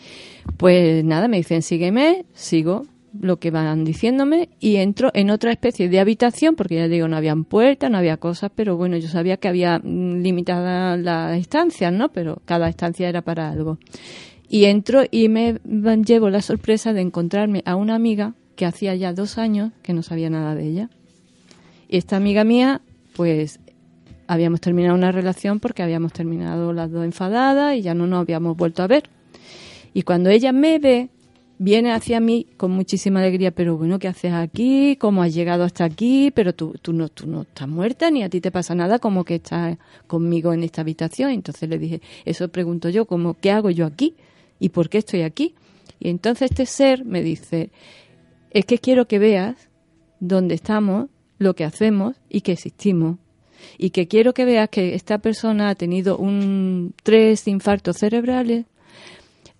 Pues nada, me dicen sígueme, sigo lo que van diciéndome y entro en otra especie de habitación, porque ya digo, no había puertas, no había cosas, pero bueno, yo sabía que había mm, limitadas las estancias, ¿no? Pero cada estancia era para algo. Y entro y me llevo la sorpresa de encontrarme a una amiga que hacía ya dos años que no sabía nada de ella. Y esta amiga mía, pues habíamos terminado una relación porque habíamos terminado las dos enfadadas y ya no nos habíamos vuelto a ver. Y cuando ella me ve, viene hacia mí con muchísima alegría, pero bueno, ¿qué haces aquí? ¿Cómo has llegado hasta aquí? Pero tú, tú, no, tú no estás muerta ni a ti te pasa nada como que estás conmigo en esta habitación. Entonces le dije, eso pregunto yo, como, ¿qué hago yo aquí? ¿Y por qué estoy aquí? Y entonces este ser me dice, es que quiero que veas dónde estamos, lo que hacemos y que existimos. Y que quiero que veas que esta persona ha tenido un tres infartos cerebrales,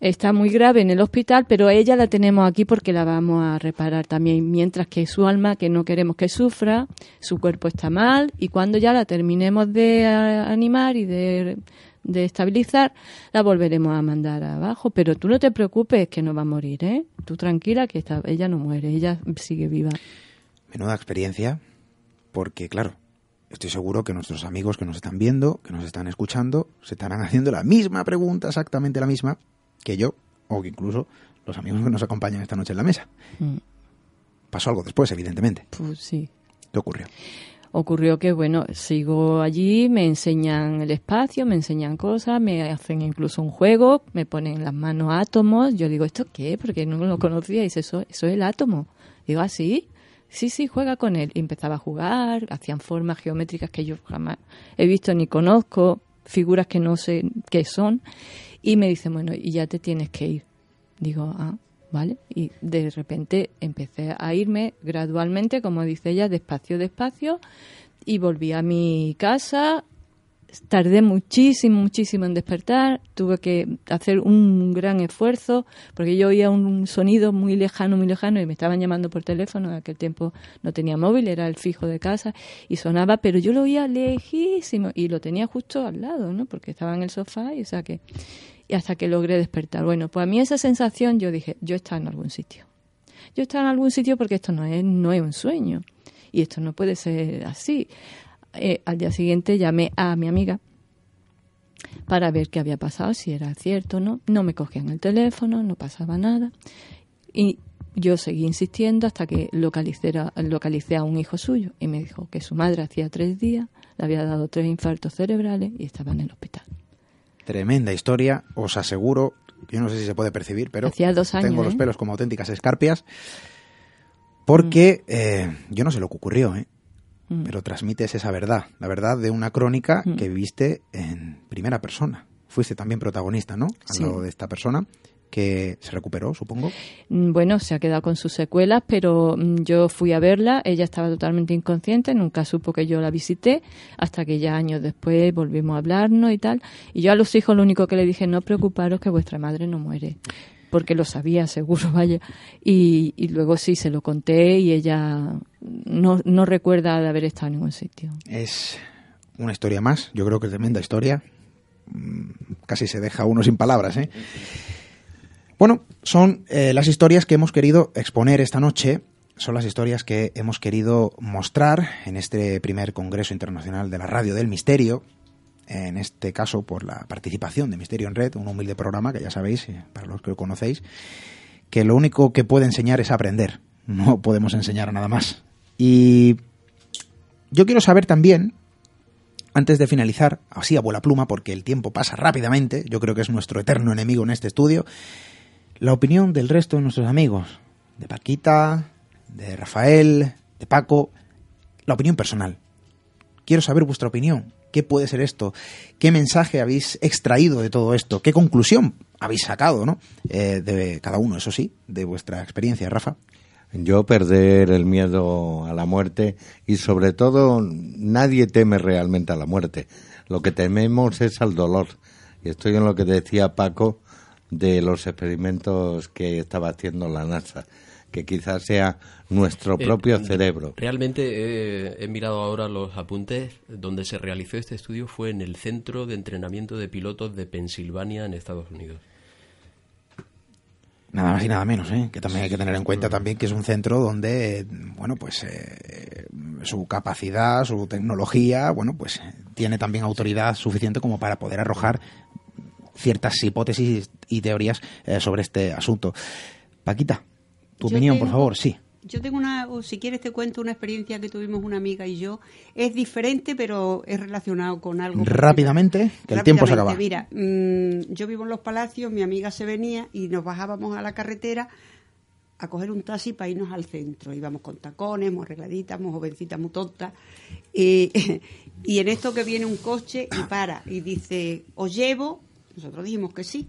está muy grave en el hospital, pero ella la tenemos aquí porque la vamos a reparar también, mientras que su alma, que no queremos que sufra, su cuerpo está mal y cuando ya la terminemos de animar y de, estabilizar, la volveremos a mandar abajo. Pero tú no te preocupes que no va a morir, ¿eh? Tú tranquila que ella no muere, ella sigue viva. Menuda experiencia, porque claro, estoy seguro que nuestros amigos que nos están viendo, que nos están escuchando, se estarán haciendo la misma pregunta, exactamente la misma, que yo, o que incluso los amigos que nos acompañan esta noche en la mesa. Mm. Pasó algo después, evidentemente. Pues sí. ¿Qué ocurrió? Ocurrió que, bueno, sigo allí, me enseñan el espacio, me enseñan cosas, me hacen incluso un juego, me ponen las manos átomos. Yo digo, ¿esto qué? Porque no lo conocía. Y dice, eso, eso es el átomo. Digo, ¿ah, sí? Sí, sí, juega con él. Y empezaba a jugar, hacían formas geométricas que yo jamás he visto ni conozco, figuras que no sé qué son. Y me dice, bueno, y ya te tienes que ir. Digo, ah, vale. Y de repente empecé a irme gradualmente, como dice ella, despacio, despacio, y volví a mi casa. Tardé muchísimo, muchísimo en despertar. Tuve que hacer un gran esfuerzo porque yo oía un sonido muy lejano, muy lejano y me estaban llamando por teléfono. En aquel tiempo no tenía móvil, era el fijo de casa y sonaba, pero yo lo oía lejísimo y lo tenía justo al lado, ¿no? Porque estaba en el sofá y o sea que y hasta que logré despertar. Bueno, pues a mí esa sensación yo dije, yo estaba en algún sitio. Yo estaba en algún sitio porque esto no es, no es un sueño y esto no puede ser así. Eh, al día siguiente llamé a mi amiga para ver qué había pasado, si era cierto o no. No me cogían el teléfono, no pasaba nada. Y yo seguí insistiendo hasta que localicé, localicé a un hijo suyo y me dijo que su madre hacía tres días le había dado tres infartos cerebrales y estaba en el hospital. Tremenda historia, os aseguro. Yo no sé si se puede percibir, pero tengo los ¿eh? pelos como auténticas escarpias. Porque eh, yo no sé lo que ocurrió, ¿eh? Mm. pero transmites esa verdad, la verdad de una crónica mm. que viviste en primera persona. Fuiste también protagonista, ¿no? Al lado de esta persona que se recuperó, supongo. Mm, Bueno, se ha quedado con sus secuelas, pero mm, yo fui a verla, ella estaba totalmente inconsciente, nunca supo que yo la visité, hasta que ya años después volvimos a hablarnos y tal. Y yo a los hijos lo único que le dije, no preocuparos que vuestra madre no muere, porque lo sabía seguro, vaya. Y, y luego sí, se lo conté y ella no, no recuerda de haber estado en ningún sitio. Es una historia más, yo creo que tremenda historia. Mm, Casi se deja uno sin palabras, ¿eh? Bueno, son eh, las historias que hemos querido exponer esta noche, son las historias que hemos querido mostrar en este primer Congreso Internacional de la Radio del Misterio, en este caso por la participación de Misterio en Red, un humilde programa que ya sabéis, eh, para los que lo conocéis, que lo único que puede enseñar es aprender, no podemos enseñar nada más. Y yo quiero saber también, antes de finalizar, así a vuela pluma, porque el tiempo pasa rápidamente, yo creo que es nuestro eterno enemigo en este estudio, la opinión del resto de nuestros amigos, de Paquita, de Rafael, de Paco, la opinión personal. Quiero saber vuestra opinión. ¿Qué puede ser esto? ¿Qué mensaje habéis extraído de todo esto? ¿Qué conclusión habéis sacado, no? Eh, de cada uno, eso sí, de vuestra experiencia, Rafa. Yo perder el miedo a la muerte y sobre todo nadie teme realmente a la muerte. Lo que tememos es al dolor. Y estoy en lo que decía Paco de los experimentos que estaba haciendo la NASA, que quizás sea nuestro Eh, propio cerebro. Realmente eh, he mirado ahora los apuntes. Donde se realizó este estudio fue en el Centro de Entrenamiento de Pilotos de Pensilvania, en Estados Unidos. Nada más y nada menos, ¿eh? que también hay que tener en cuenta también que es un centro donde, bueno, pues eh, su capacidad, su tecnología, bueno, pues eh, tiene también autoridad suficiente como para poder arrojar ciertas hipótesis y teorías eh, sobre este asunto. Paquita, tu Yo opinión, por favor, sí. Yo tengo una, o si quieres te cuento una experiencia que tuvimos una amiga y yo. Es diferente, pero es relacionado con algo. Rápidamente, que el tiempo se acaba. Mira, mm, yo vivo en Los Palacios, mi amiga se venía y nos bajábamos a la carretera a coger un taxi para irnos al centro. Íbamos con tacones, muy arregladitas, muy jovencitas, muy tontas. Y, y en esto que viene un coche y para y dice, ¿os llevo? Nosotros dijimos que sí.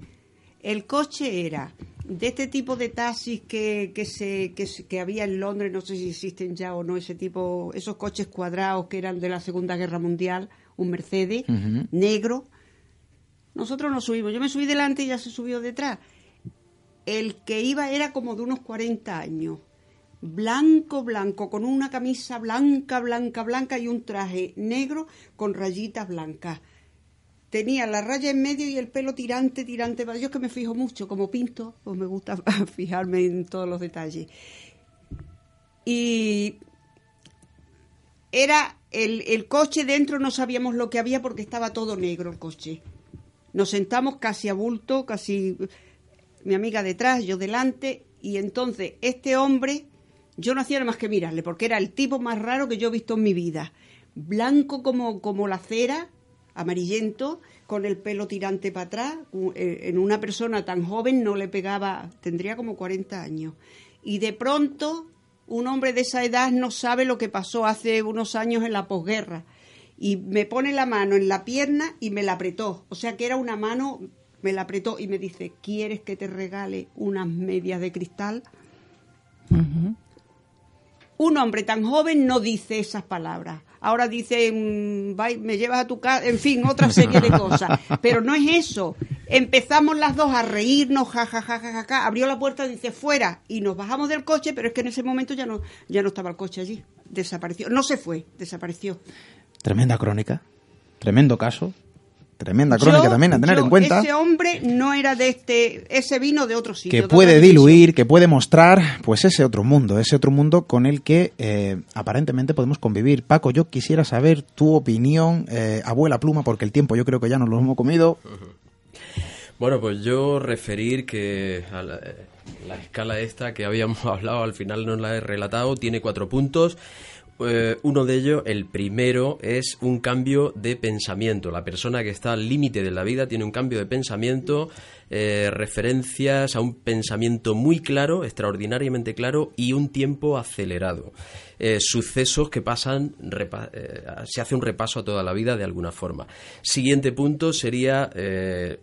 El coche era de este tipo de taxis que, que, se, que, que había en Londres, no sé si existen ya o no, ese tipo, esos coches cuadrados que eran de la Segunda Guerra Mundial, un Mercedes negro. Nosotros nos subimos, yo me subí delante y ya se subió detrás. El que iba era como de unos 40 años, blanco, blanco, con una camisa blanca, blanca, blanca y un traje negro con rayitas blancas. Tenía la raya en medio y el pelo tirante, tirante. Yo es que me fijo mucho, como pinto, pues me gusta fijarme en todos los detalles. Y era el, el coche dentro, no sabíamos lo que había porque estaba todo negro el coche. Nos sentamos casi a bulto, casi mi amiga detrás, yo delante, y entonces este hombre, yo no hacía nada más que mirarle, porque era el tipo más raro que yo he visto en mi vida. Blanco como, como la cera, amarillento, con el pelo tirante para atrás. eh, En una persona tan joven no le pegaba, tendría como 40 años. Y de pronto, un hombre de esa edad no sabe lo que pasó hace unos años en la posguerra. Y me pone la mano en la pierna y me la apretó. O sea que era una mano, me la apretó y me dice, ¿quieres que te regale unas medias de cristal? Un hombre tan joven no dice esas palabras. Ahora dice, mm, "Vai, me llevas a tu casa, en fin, otra serie de cosas. Pero no es eso. Empezamos las dos a reírnos, ja, ja, ja, ja, ja, ja. Abrió la puerta, dice, fuera. Y nos bajamos del coche, pero es que en ese momento ya no, ya no estaba el coche allí. Desapareció. No se fue, desapareció. Tremenda crónica, tremendo caso, tremenda crónica Yo- también a tener yo, en cuenta. Ese hombre no era de este, ese vino de otro sitio. que puede división. diluir, que puede mostrar, pues ese otro mundo, ese otro mundo con el que eh, aparentemente podemos convivir. Paco, yo quisiera saber tu opinión, eh, abuela pluma, porque el tiempo yo creo que ya nos lo hemos comido. Bueno, pues yo referir que a la, eh, la escala esta que habíamos hablado, al final no la he relatado, tiene cuatro puntos. Eh, uno de ellos, el primero, es un cambio de pensamiento. La persona que está al límite de la vida tiene un cambio de pensamiento eh, referencias a un pensamiento muy claro, extraordinariamente claro y un tiempo acelerado. Eh, sucesos que pasan, eh, se hace un repaso a toda la vida de alguna forma. Siguiente punto sería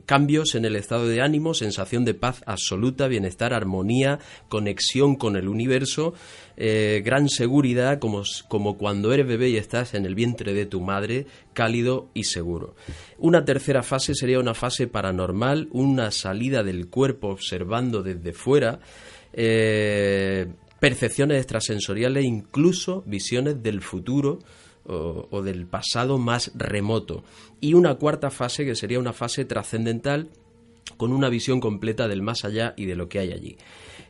cambios en el estado de ánimo, sensación de paz absoluta, bienestar, armonía, conexión con el universo, gran seguridad, como, como cuando eres bebé y estás en el vientre de tu madre, cálido y seguro. Una tercera fase sería una fase paranormal, una salida del cuerpo observando desde fuera, eh, percepciones extrasensoriales, incluso visiones del futuro o, o del pasado más remoto. Y una cuarta fase que sería una fase trascendental con una visión completa del más allá y de lo que hay allí.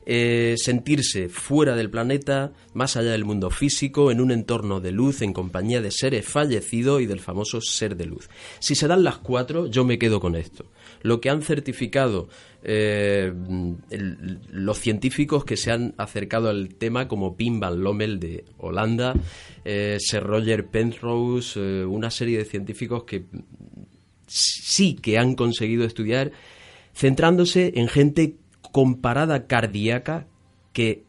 Eh, sentirse fuera del planeta, más allá del mundo físico, en un entorno de luz, en compañía de seres fallecidos y del famoso ser de luz. Si se dan las cuatro, yo me quedo con esto. Lo que han certificado eh, los científicos que se han acercado al tema, como Pim van Lommel de Holanda, eh, Sir Roger Penrose, una serie de científicos que sí que han conseguido estudiar centrándose en gente con parada cardíaca que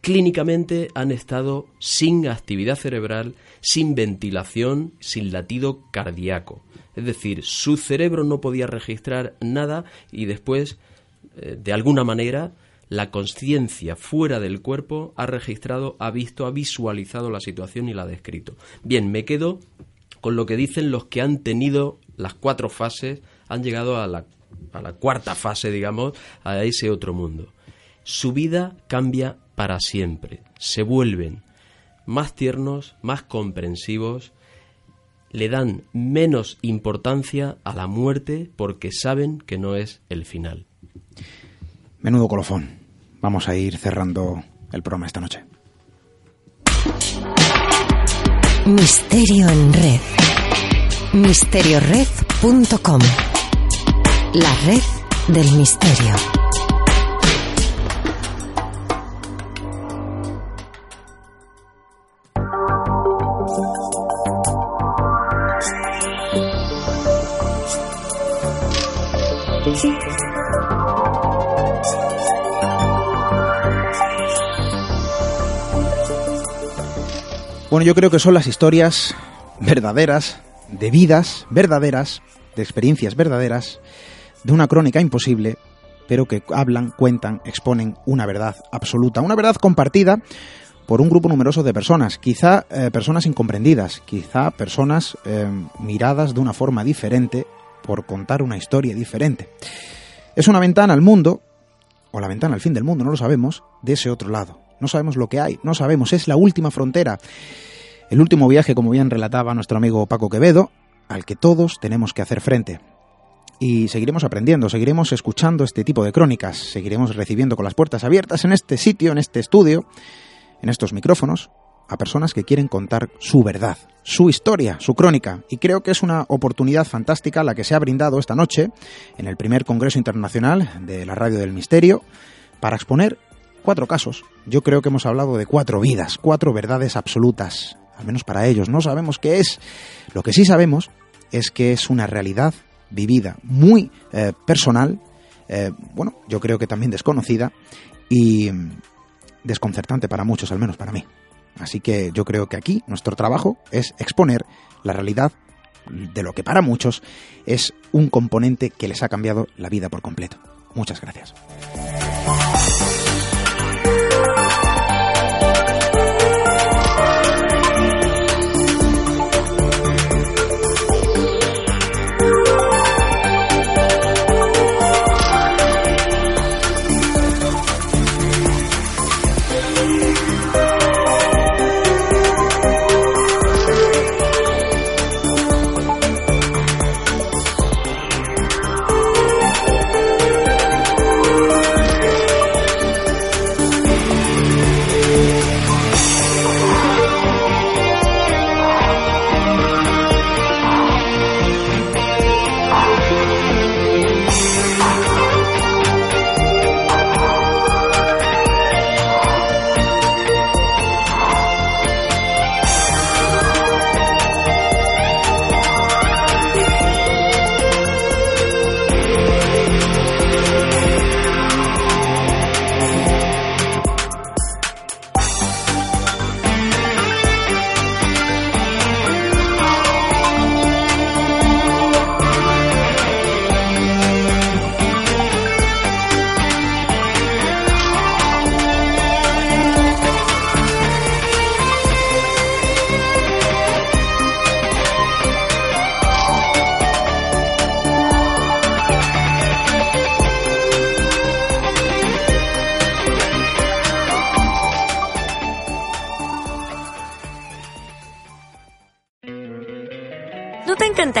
clínicamente han estado sin actividad cerebral, sin ventilación, sin latido cardíaco. Es decir, su cerebro no podía registrar nada y después, eh, de alguna manera, la conciencia fuera del cuerpo ha registrado, ha visto, ha visualizado la situación y la ha descrito. Bien, me quedo con lo que dicen los que han tenido las cuatro fases, han llegado a la a la cuarta fase, digamos, a ese otro mundo. Su vida cambia para siempre. Se vuelven más tiernos, más comprensivos, le dan menos importancia a la muerte porque saben que no es el final. Menudo colofón. Vamos a ir cerrando el programa esta noche. Misterio en red. Misteriored.com la red del misterio. Bueno, yo creo que son las historias verdaderas, de vidas verdaderas, de experiencias verdaderas, de una crónica imposible, pero que hablan, cuentan, exponen una verdad absoluta, una verdad compartida por un grupo numeroso de personas, quizá eh, personas incomprendidas, quizá personas eh, miradas de una forma diferente por contar una historia diferente. Es una ventana al mundo, o la ventana al fin del mundo, no lo sabemos, de ese otro lado. No sabemos lo que hay, no sabemos, es la última frontera. El último viaje, como bien relataba nuestro amigo Paco Quevedo, al que todos tenemos que hacer frente y seguiremos aprendiendo, seguiremos escuchando este tipo de crónicas, seguiremos recibiendo con las puertas abiertas en este sitio, en este estudio, en estos micrófonos, a personas que quieren contar su verdad, su historia, su crónica. Y creo que es una oportunidad fantástica la que se ha brindado esta noche en el primer Congreso Internacional de la Radio del Misterio para exponer cuatro casos. Yo creo que hemos hablado de cuatro vidas, cuatro verdades absolutas, al menos para ellos. No sabemos qué es. Lo que sí sabemos es que es una realidad vivida, muy eh, personal, eh, bueno, yo creo que también desconocida y mm, desconcertante para muchos, al menos para mí. Así que yo creo que aquí nuestro trabajo es exponer la realidad de lo que para muchos es un componente que les ha cambiado la vida por completo. Muchas gracias.